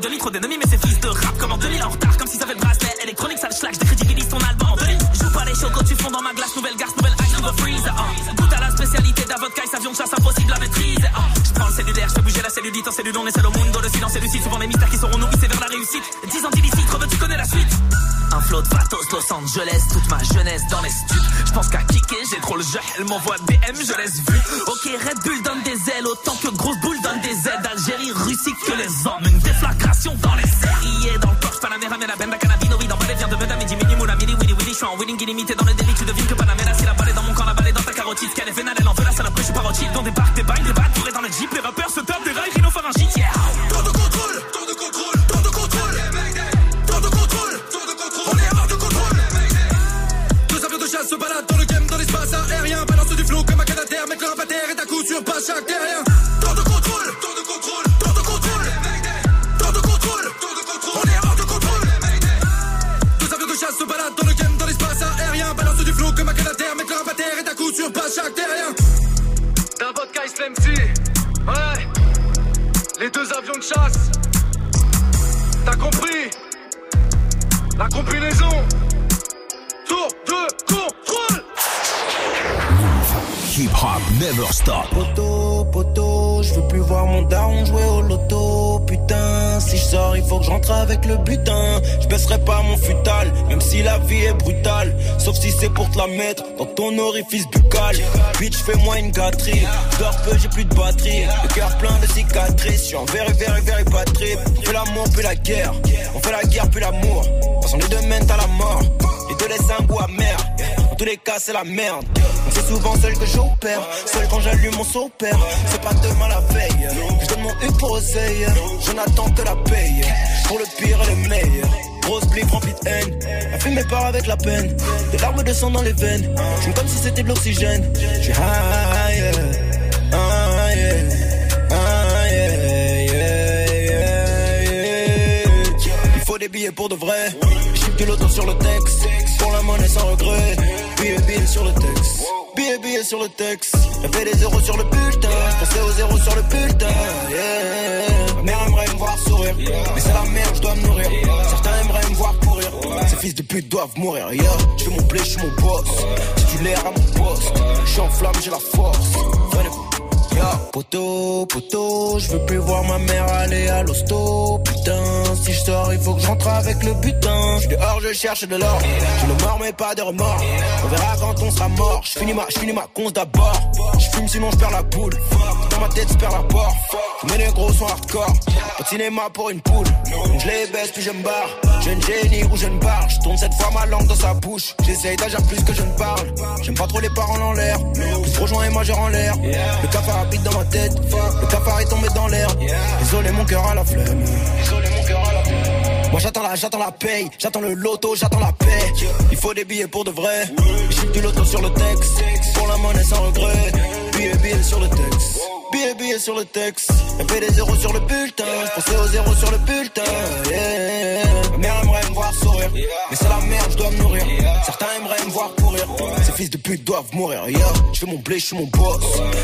un demi-trop d'ennemis. Mais c'est fils de rap comme en 2000 en retard. Comme si ça fait le bracelet électronique, ça le schlag. Décrédibilise ton album en 2000. Joue pas les chocos, tu fonds dans ma glace. Nouvelle garce, nouvelle ice, nouveau freeze. Uh. Goûte à la spécialité d'Avodka, ice avion de chasse impossible à maîtrise. Uh. Je prends le cellulaire, je fais bouger la cellulite en cellule. On est seul au monde, le silence et lucide. Souvent les mystères qui seront nourrissés vers la réussite. 10 ans d'illicite, Rebe, tu connais la suite. Un flot de pathos, Los Angeles, toute ma jeunesse dans les studs. Je pense qu'à kicker, j'ai trop le jeu, elle m'envoie DM, je laisse vu. Ok, Red Bull donne des ailes, autant que grosse boule donne des ailes. Algérie, Russie, que les hommes, Winning illimité dans le délit, tu devines que Panamera, c'est la balle dans mon camp, la balle dans ta carotide. Qu'elle est vénale, elle en veut la salope, je suis pas rotille. Dans des parcs, des bails, butin. Je baisserai pas mon futal, même si la vie est brutale. Sauf si c'est pour te la mettre dans ton orifice buccal. Bitch, fais-moi une gâterie. Dors peu, j'ai plus de batterie. Le cœur plein de cicatrices. Je suis en very, very, very bad trip. On fait l'amour, puis la guerre. On fait la guerre, puis l'amour. Façon les deux mènent à la mort. Les deux laissent un goût tous les cas, c'est la merde. C'est souvent seul que j'opère. Seul quand j'allume mon sopère. C'est pas demain la veille. Je donne mon une pour oseille. Je n'attends que la paye. Pour le pire et le meilleur. Grosse blip remplie de haine. La fumée part avec la peine. Des larmes de sang dans les veines. J'aime comme si c'était de l'oxygène. J'suis high, yeah. Ah, yeah. Ah, yeah. Il faut des billets pour de vrai. J'chipe du loto sur le texte. Pour la monnaie sans regret. Billets, billets sur le texte. Billets billets sur le texte. J'avais des zéros sur le bulletin. Pensais aux zéros sur le bulletin. Yeah. Mère aimerait me voir sourire. Mais c'est la merde, je dois me nourrir. Certains aimeraient me voir courir. Ces fils de pute doivent mourir. Yeah. Je fais mon blé, je suis mon boss. Si tu l'air à mon poste. Je suis en flamme, j'ai la force. Poto, poto, je veux plus voir ma mère aller à l'hosto. Putain, si je sors, il faut que je rentre avec le butin. Je dehors, je cherche de l'or. Je ne mort, mais pas de remords. On verra quand on sera mort. Je finis ma, je ma conce d'abord. Je fume, sinon je perds la boule. Ma tête, je perds la porte. Mais les gros sont hardcore. Au cinéma pour une poule. Je les baisse, puis je me barre. Jeune génie ou jeune barre. Je tourne cette fois ma langue dans sa bouche. J'essaye d'agir plus que je ne parle. J'aime pas trop les paroles en l'air. Plus trop joint et moi je en l'air. Le cafard habite dans ma tête. Le cafard est tombé dans l'air. Désolé, mon cœur à la flemme. Moi j'attends la, j'attends la paye, j'attends le loto, j'attends la paix. Il faut des billets pour de vrai. J'ai du loto sur le texte, pour la monnaie sans regret. Billets, billets sur le texte. Billets, billets sur le texte. Y'avait des zéros sur le bulletin. J'pensais aux zéros sur le bulletin. Yeah. Ma mère aimerait me voir sourire. Mais c'est la merde, je dois me nourrir. Certains aimeraient me voir courir. Ces fils de pute doivent mourir. Yeah. Je mon blé, je suis mon boss.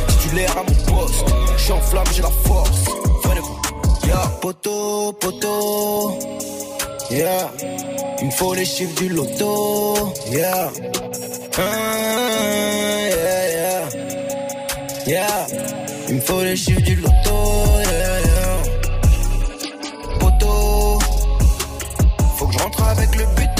Si tu l'air à mon poste. Je suis en flamme, j'ai la force. Venez-vous. Yeah. Poto, poto. Yeah. Il me faut les chiffres du loto. Yeah. Ah, yeah. Yeah. Il me faut les chiffres du loto. Faut que je rentre avec le butin.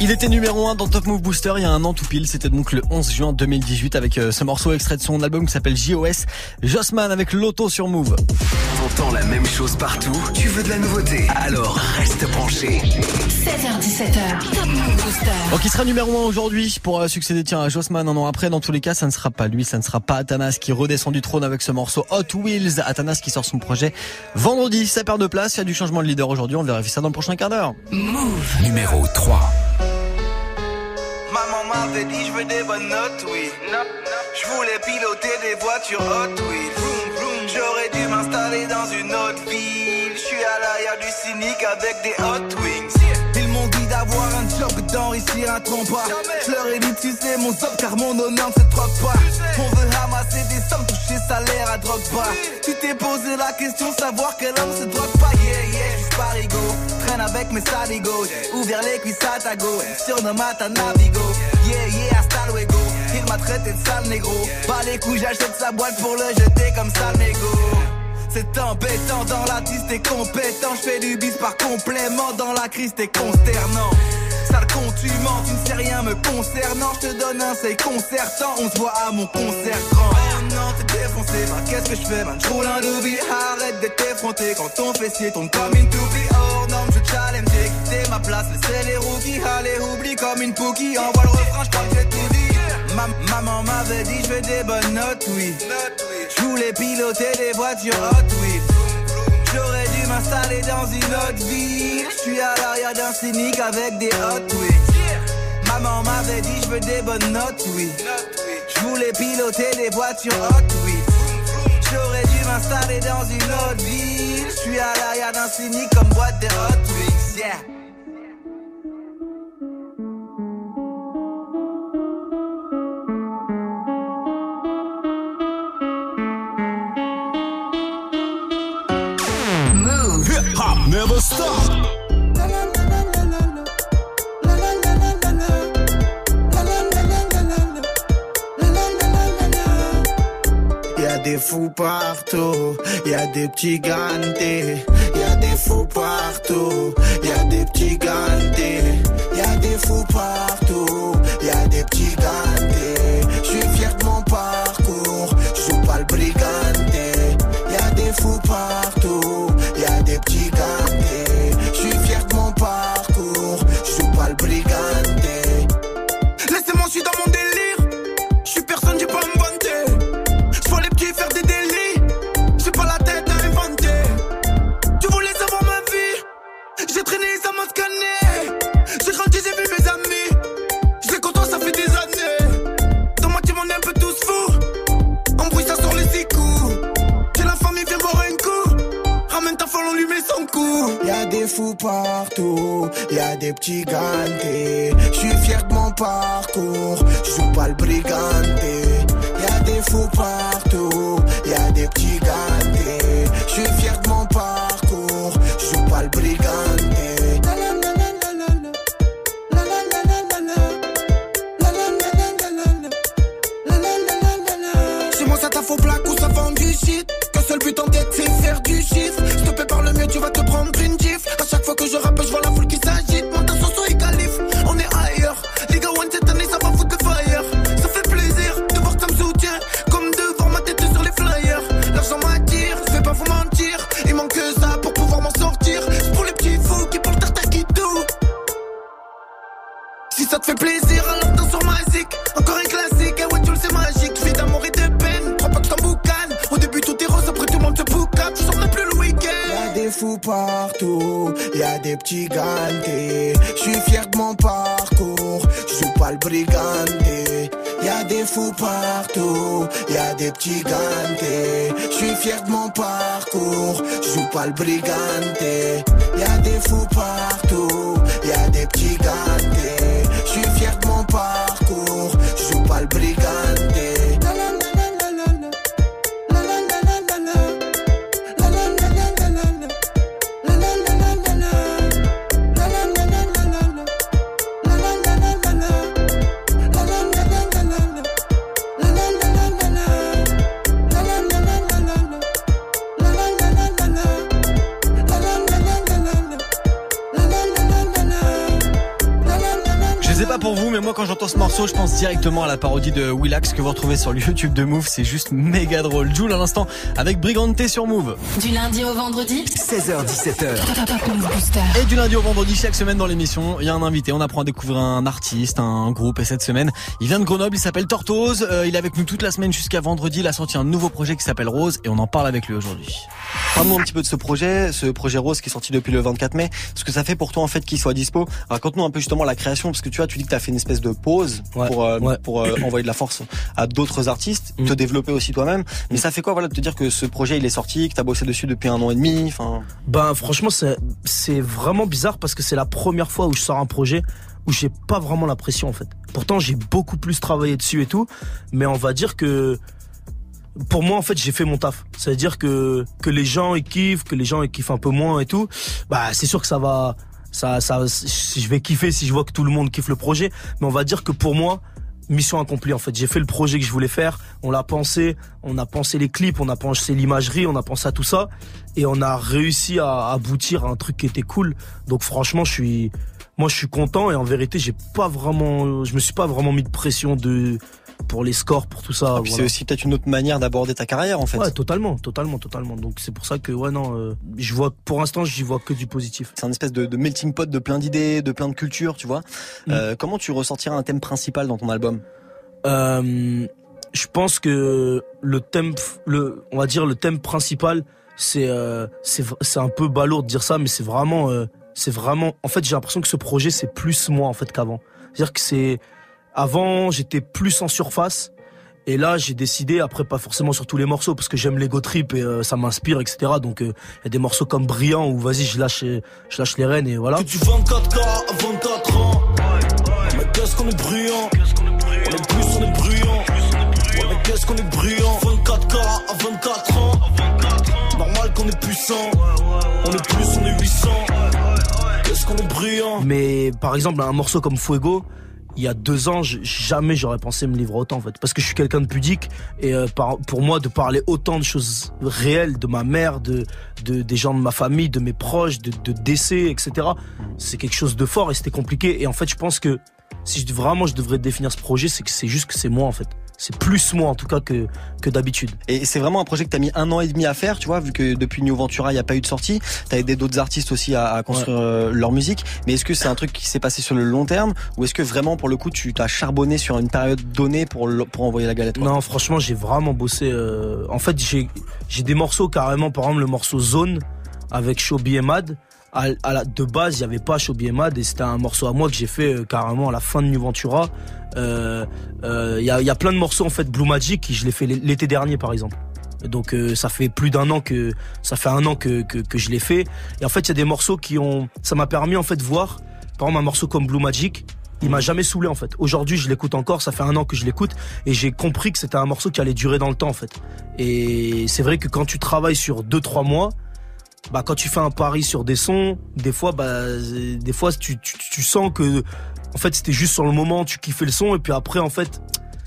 Il était numéro 1 dans Top Move Booster il y a un an tout pile, c'était donc le 11 juin 2018 avec euh, ce morceau extrait de son album qui s'appelle JOS, Jossman avec l'auto sur Move. T'entends la même chose partout Tu veux de la nouveauté? Alors reste branché. 16h17h. Top Move Booster. Donc il sera numéro 1 aujourd'hui pour euh, succéder tiens à Jossman un an après. Dans tous les cas, ça ne sera pas lui, ça ne sera pas Atanas qui redescend du trône avec ce morceau Hot Wheels. Atanas qui sort son projet vendredi, ça perd de place, il y a du changement de leader aujourd'hui, on vérifie ça dans le prochain quart d'heure. Move. Numéro 3. Maman m'avait dit je veux des bonnes notes, oui. Je voulais piloter des voitures Hot Wheels. J'aurais dû m'installer dans une autre ville. Je suis à l'arrière du cynique avec des Hot Wings. Ils m'ont dit d'avoir un job d'enrichir un trompa. Je leur ai dit tu sais mon job car mon honneur ne se troque pas. On veut ramasser des sommes, toucher salaire à drogue pas. Tu t'es posé la question savoir quel homme se drogue pas. Yeah yeah, juste parigo. Traîne avec mes saligos. Ouvert les cuisses à ta go. Surnomme à ta navigo. Yeah yeah. M'a traité de sale négro. Pas les couilles, j'achète sa boîte pour le jeter comme sale négo. C'est embêtant dans la tisse, t'es compétent. J'fais du bis par complément. Dans la crise, t'es consternant. Sale con, tu mens, tu ne sais rien me concernant. Je te donne un c'est concertant. On se voit à mon concert grand. Non, t'es défoncé. Bah, qu'est-ce que je fais, man? J'roule un doobie. Arrête d'être effronté quand ton fessier tombe comme une toupie. Hors norme, je challenge. J'ai quitté ma place. Laissez les rookies. Allez, oublie comme une pookie. Envoie le refrain, Ma- maman m'avait dit, je veux des bonnes notes, oui. Je voulais piloter des voitures Hot Wheels. J'aurais dû m'installer dans une autre ville. Je suis à l'arrière d'un cynique avec des Hot Wheels. Maman m'avait dit, je veux des bonnes notes, oui. Je voulais piloter des voitures Hot Wheels. J'aurais dû m'installer dans une autre ville. Je suis à l'arrière d'un cynique comme boîte de Hot Wheels. Yeah. Y'a des fous partout, y'a des petits gantés, y'a des fous partout, y'a des petits gantés, y'a des fous partout, y'a des petits gantés. J'suis fier de mon parcours, j'joue pas le briganté. Y'a des fous partout, y'a des petits partout, y a des petits gantés. Je suis fier de mon parcours, je joue pas le briganté. Y a des fous partout, y a des petits gantés. Des. Je suis fier de mon parcours, je joue pas le briganté. Y'a des fous partout, directement à la parodie de Willax que vous retrouvez sur le YouTube de Move. C'est juste méga drôle. Joule à l'instant avec Brigante sur Move. Du lundi au vendredi 16h17h. Top Move Booster. Et du lundi au vendredi, chaque semaine dans l'émission, il y a un invité. On apprend à découvrir un artiste, un groupe. Et cette semaine, il vient de Grenoble, il s'appelle Tortoise. Euh, il est avec nous toute la semaine jusqu'à vendredi. Il a sorti un nouveau projet qui s'appelle Rose et on en parle avec lui aujourd'hui. Parle-nous un petit peu de ce projet, ce projet Rose qui est sorti depuis le 24 mai. Ce que ça fait pour toi en fait qu'il soit dispo. Raconte-nous un peu justement la création parce que tu vois, tu dis que tu as fait une espèce de pause pour euh, pour euh, envoyer de la force à d'autres artistes, te développer aussi toi-même. Mais ça fait quoi voilà de te dire que ce projet il est sorti, que tu as bossé dessus depuis un an et demi, enfin Ben franchement c'est c'est vraiment bizarre parce que c'est la première fois où je sors un projet où j'ai pas vraiment la pression en fait. Pourtant j'ai beaucoup plus travaillé dessus et tout, mais on va dire que pour moi en fait j'ai fait mon taf. Ça veut dire que que les gens ils kiffent, que les gens ils kiffent un peu moins et tout. Bah c'est sûr que ça va ça ça je vais kiffer si je vois que tout le monde kiffe le projet, mais on va dire que pour moi mission accomplie en fait. J'ai fait le projet que je voulais faire, on l'a pensé, on a pensé les clips, on a pensé l'imagerie, on a pensé à tout ça. Et on a réussi à aboutir à un truc qui était cool. Donc franchement, je suis moi je suis content. Et en vérité, j'ai pas vraiment je me suis pas vraiment mis de pression de pour les scores, pour tout ça. Puis c'est aussi peut-être une autre manière d'aborder ta carrière en fait. Ouais, totalement, totalement, totalement. Donc c'est pour ça que ouais non, euh, je vois pour l'instant, j'y vois que du positif. C'est un espèce de, de melting pot de plein d'idées, de plein de cultures, tu vois. Euh, comment tu ressortiras un thème principal dans ton album? Euh, je pense que le thème, le, on va dire le thème principal, c'est c'est c'est un peu balourd de dire ça, mais c'est vraiment c'est vraiment. En fait, j'ai l'impression que ce projet c'est plus moi en fait qu'avant. C'est-à-dire que c'est avant j'étais plus en surface. Et là, j'ai décidé, après pas forcément sur tous les morceaux, parce que j'aime l'ego trip et euh, ça m'inspire, etc. Donc il y a des morceaux comme Brillant où vas-y, je lâche, je lâche les rênes et voilà. Du 24K à 24 ans. Mais qu'est-ce qu'on est bruyant? On est plus, on est bruyant. Mais qu'est-ce qu'on est bruyant? 24K à 24 ans. Normal qu'on est puissant. On est plus, on est 800. Qu'est-ce qu'on est bruyant? Mais par exemple, un morceau comme Fuego, il y a deux ans, jamais j'aurais pensé me livrer autant en fait, parce que je suis quelqu'un de pudique et euh, par- pour moi de parler autant de choses réelles, de ma mère, de, de des gens de ma famille, de mes proches, de, de décès, etc. C'est quelque chose de fort et c'était compliqué. Et en fait, je pense que si je, vraiment je devrais définir ce projet, c'est que c'est juste que c'est moi en fait. C'est plus moi en tout cas que que d'habitude. Et c'est vraiment un projet que t'as mis un an et demi à faire, tu vois, vu que depuis New Ventura, il n'y a pas eu de sortie. T'as aidé d'autres artistes aussi à, à construire euh, leur musique. Mais est-ce que c'est un truc qui s'est passé sur le long terme? Ou est-ce que vraiment, pour le coup, tu t'as charbonné sur une période donnée pour, pour envoyer la galette Non, franchement, j'ai vraiment bossé. euh, En fait, j'ai j'ai des morceaux carrément, par exemple le morceau Zone avec Shobi et Mad. À, à la, de base, il y avait pas Shobi et c'était un morceau à moi que j'ai fait euh, carrément à la fin de New. Euh, euh, Il y, a, y a plein de morceaux en fait Blue Magic qui je l'ai fait l'été dernier par exemple. Donc euh, ça fait plus d'un an que ça fait un an que, que, que je l'ai fait. Et en fait, il y a des morceaux qui ont, ça m'a permis en fait de voir, par exemple un morceau comme Blue Magic, il m'a jamais saoulé en fait. Aujourd'hui, je l'écoute encore, ça fait un an que je l'écoute et j'ai compris que c'était un morceau qui allait durer dans le temps en fait. Et c'est vrai que quand tu travailles sur deux trois mois, bah quand tu fais un pari sur des sons, des fois bah des fois tu, tu, tu sens que en fait c'était juste sur le moment tu kiffais le son et puis après en fait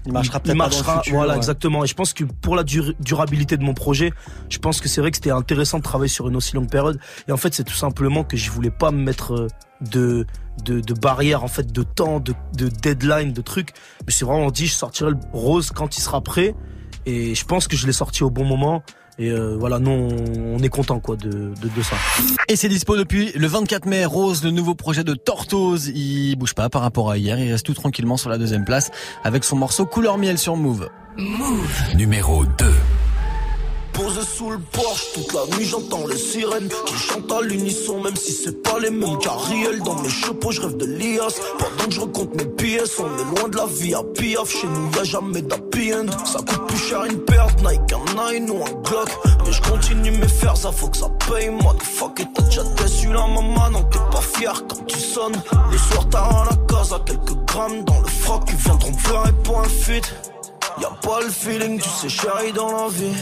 Il marchera peut-être le futur, voilà ouais. exactement. Et je pense que pour la dur- durabilité de mon projet je pense que c'est vrai que c'était intéressant de travailler sur une aussi longue période. Et en fait c'est tout simplement que je voulais pas me mettre euh, de de, de barrières en fait de temps de, de deadline de trucs. Mais c'est vraiment dit je sortirai le rose quand il sera prêt. Et je pense que je l'ai sorti au bon moment et euh, voilà nous on, est content quoi de, de, de ça Et c'est dispo depuis le 24 mai. Rose, le nouveau projet de Tortoise. Il bouge pas par rapport à hier. Il reste tout tranquillement sur la deuxième place avec son morceau Couleur Miel sur Move. Numéro 2. Posé sous le porche, toute la nuit j'entends les sirènes qui chantent à l'unisson, même si c'est pas les mêmes carriels. Dans mes chapeaux, je rêve de l'IAS. Pendant que je recompte mes pièces, on est loin de la vie à piaf. Chez nous, y a jamais d'happy end. Ça coûte plus cher une perte, Nike, un Nine ou un Glock. Mais je continue mes fers, ça faut que ça paye. Moi, de fuck, et t'as déjà déçu la maman, non, t'es pas fier quand tu sonnes. Le soir, t'as à la case à quelques grammes dans le froc, ils viendront pleurer pour un feat. Y'a pas le feeling, tu sais, chérie, dans la vie.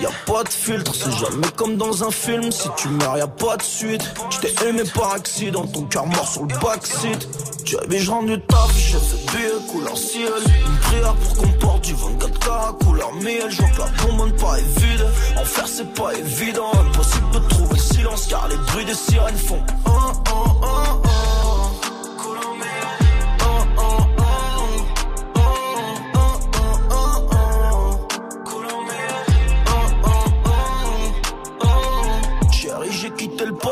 Y'a pas de filtre, c'est jamais comme dans un film. Si tu meurs, y'a pas de suite. Je t'ai aimé par accident, ton cœur mort sur le backseat. Tu avais je rendu taf, j'ai fait billet couleur ciel. Une prière pour qu'on porte du 24K couleur miel. Je vois que la bonbonne pas est vide. En faire, c'est pas évident. Impossible de trouver le silence car les bruits des sirènes font. un, un, un,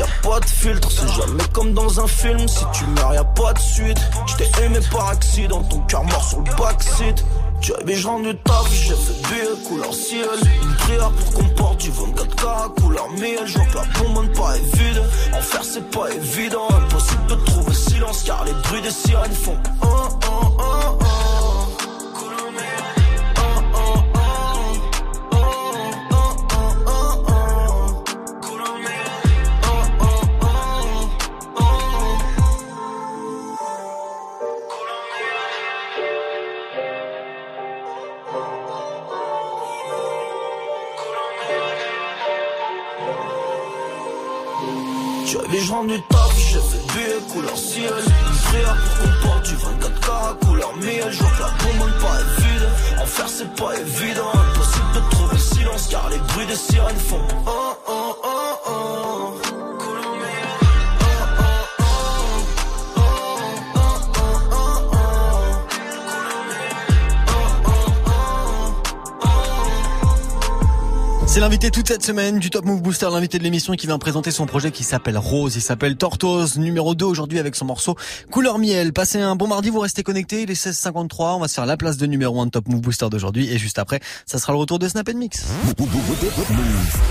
Y'a pas de filtre, c'est jamais comme dans un film. Si tu meurs, y'a pas de suite. J't'ai aimé par accident, ton cœur mort sur le backseat. Tu avais je rendu taf, j'ai fait billet couleur ciel. Une prière pour qu'on porte du 24K couleur miel. Je vois que la bonbonne pas est vide. En faire, c'est pas évident. Impossible de trouver silence car les bruits des sirènes font. Semaine du Top Move Booster, l'invité de l'émission qui vient présenter son projet qui s'appelle Rose. Il s'appelle Tortoise, numéro 2 aujourd'hui avec son morceau Couleur Miel. Passez un bon mardi, vous restez connectés, il est 16h53. On va se faire la place de numéro 1 de Top Move Booster d'aujourd'hui. Et juste après, ça sera le retour de Snap Mix.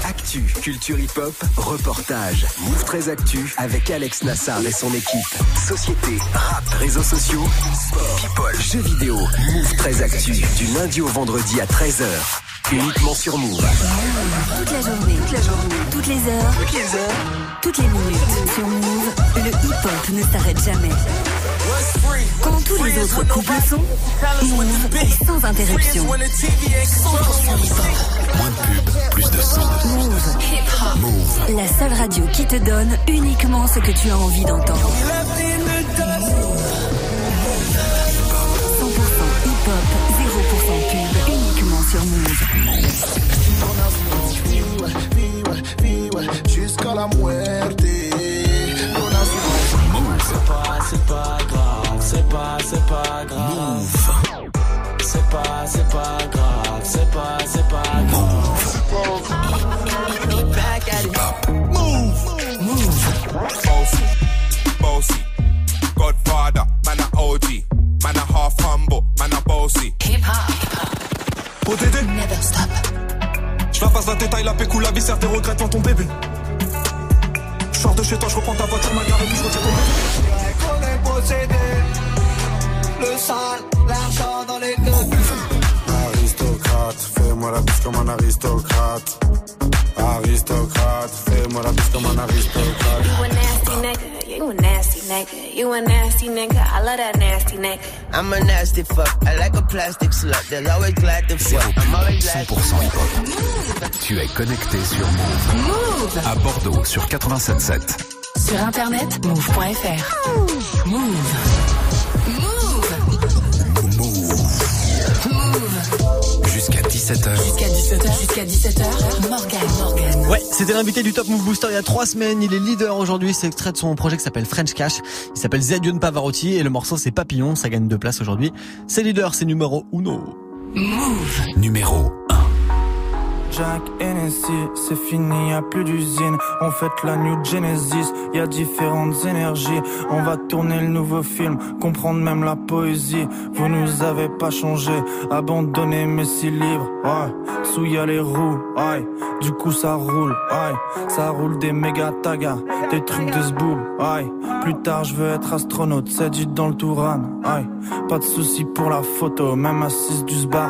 Actu, culture hip-hop, reportage. Move très actu avec Alex Nassar et son équipe. Société, rap, réseaux sociaux, sport, people, jeux vidéo. Move très actu du lundi au vendredi à 13h. Uniquement sur Move. Toute la journée, toute la journée, toutes les heures, toutes les heures, toutes les minutes. Sur Move, le hip-hop ne s'arrête jamais. Quand tous les autres couples sont, Move est sans interruption. 100% hip-hop. Moins de pub, plus de son. Move. Move. La seule radio qui te donne uniquement ce que tu as envie d'entendre. Fuck, I like a plastic slut. They're always glad to fuck. I'm always glad to 100% hip-hop. Tu es connecté sur Move. Move. À Bordeaux sur 87.7. Sur internet, move.fr. Move. Jusqu'à 17h. Jusqu'à 17h. Jusqu'à 17h. Morgan, Morgan. Ouais, c'était l'invité du Top Move Booster il y a trois semaines. Il est leader aujourd'hui. C'est extrait de son projet qui s'appelle French Cash. Il s'appelle Zedion Pavarotti et le morceau c'est Papillon. Ça gagne deux places aujourd'hui. C'est leader, c'est numéro uno. Move. Numéro Jack Hennessy, c'est fini, y a plus d'usine. On fête la New Genesis, y a différentes énergies. On va tourner le nouveau film, comprendre même la poésie. Vous nous avez pas changé, abandonné mes six livres. Ouais, sous les roues, ouais. Du coup ça roule, ouais. Ça roule des méga tagas, des trucs de zboob, ouais. Plus tard je veux être astronaute, c'est dit dans le Touran, ouais. Pas de soucis pour la photo, même assise du sbar.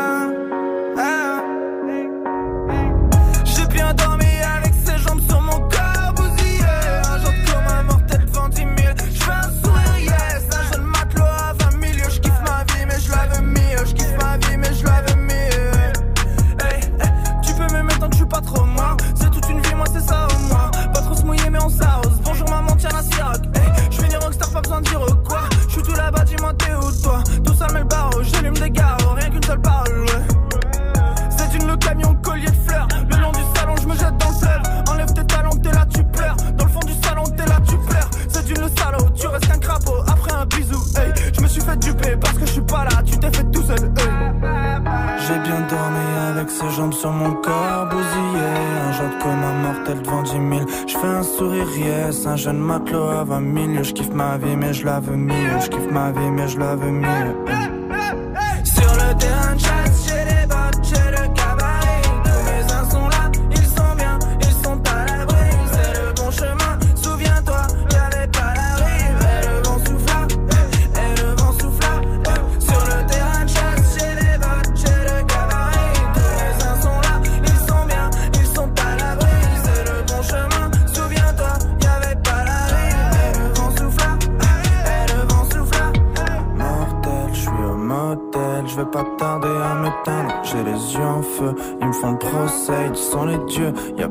Yes Un jeune matelot à 20 000 Je kiffe ma vie mais je la veux mieux. Je kiffe ma vie mais je la veux mieux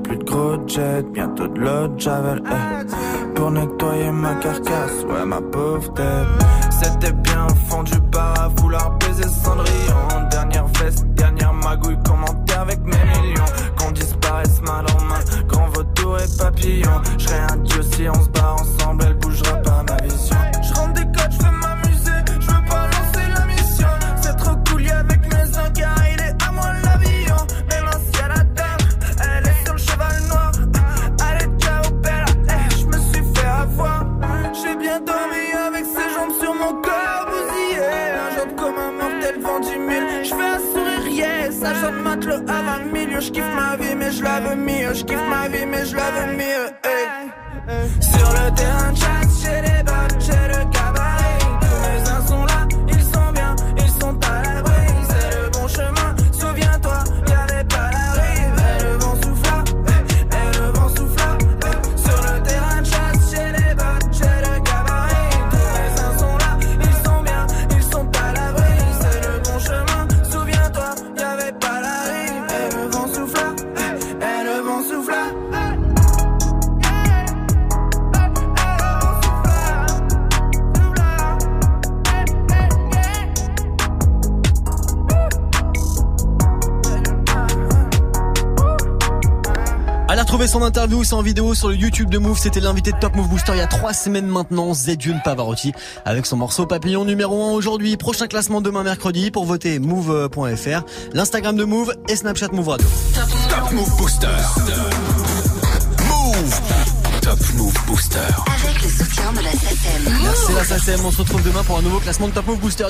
plus de gros jets, bientôt de l'eau javel. eh. Pour nettoyer ma carcasse, ouais ma pauvre tête. C'était bien fond du à vouloir baiser Cendrillon. Dernière veste, dernière magouille, commenter avec mes millions. Qu'on disparaisse mal en main, grand vautour et papillon. Je un dieu si on se barre ensemble, elle Je kiffe ma vie, mais je la veux mieux. Je kiffe ma vie, mais je la veux mieux. hey. Sur le terrain de son interview, c'est en vidéo sur le YouTube de Move. C'était l'invité de Top Move Booster il y a trois semaines maintenant, Zedune Pavarotti, avec son morceau Papillon numéro 1 aujourd'hui. Prochain classement demain mercredi pour voter move.fr, l'Instagram de Move et Snapchat Move Radio. Top Move Booster. Move. Top Move Booster. Avec le soutien soutien de la SACEM. Merci la SACEM. On se retrouve demain pour un nouveau classement de Top Move Booster.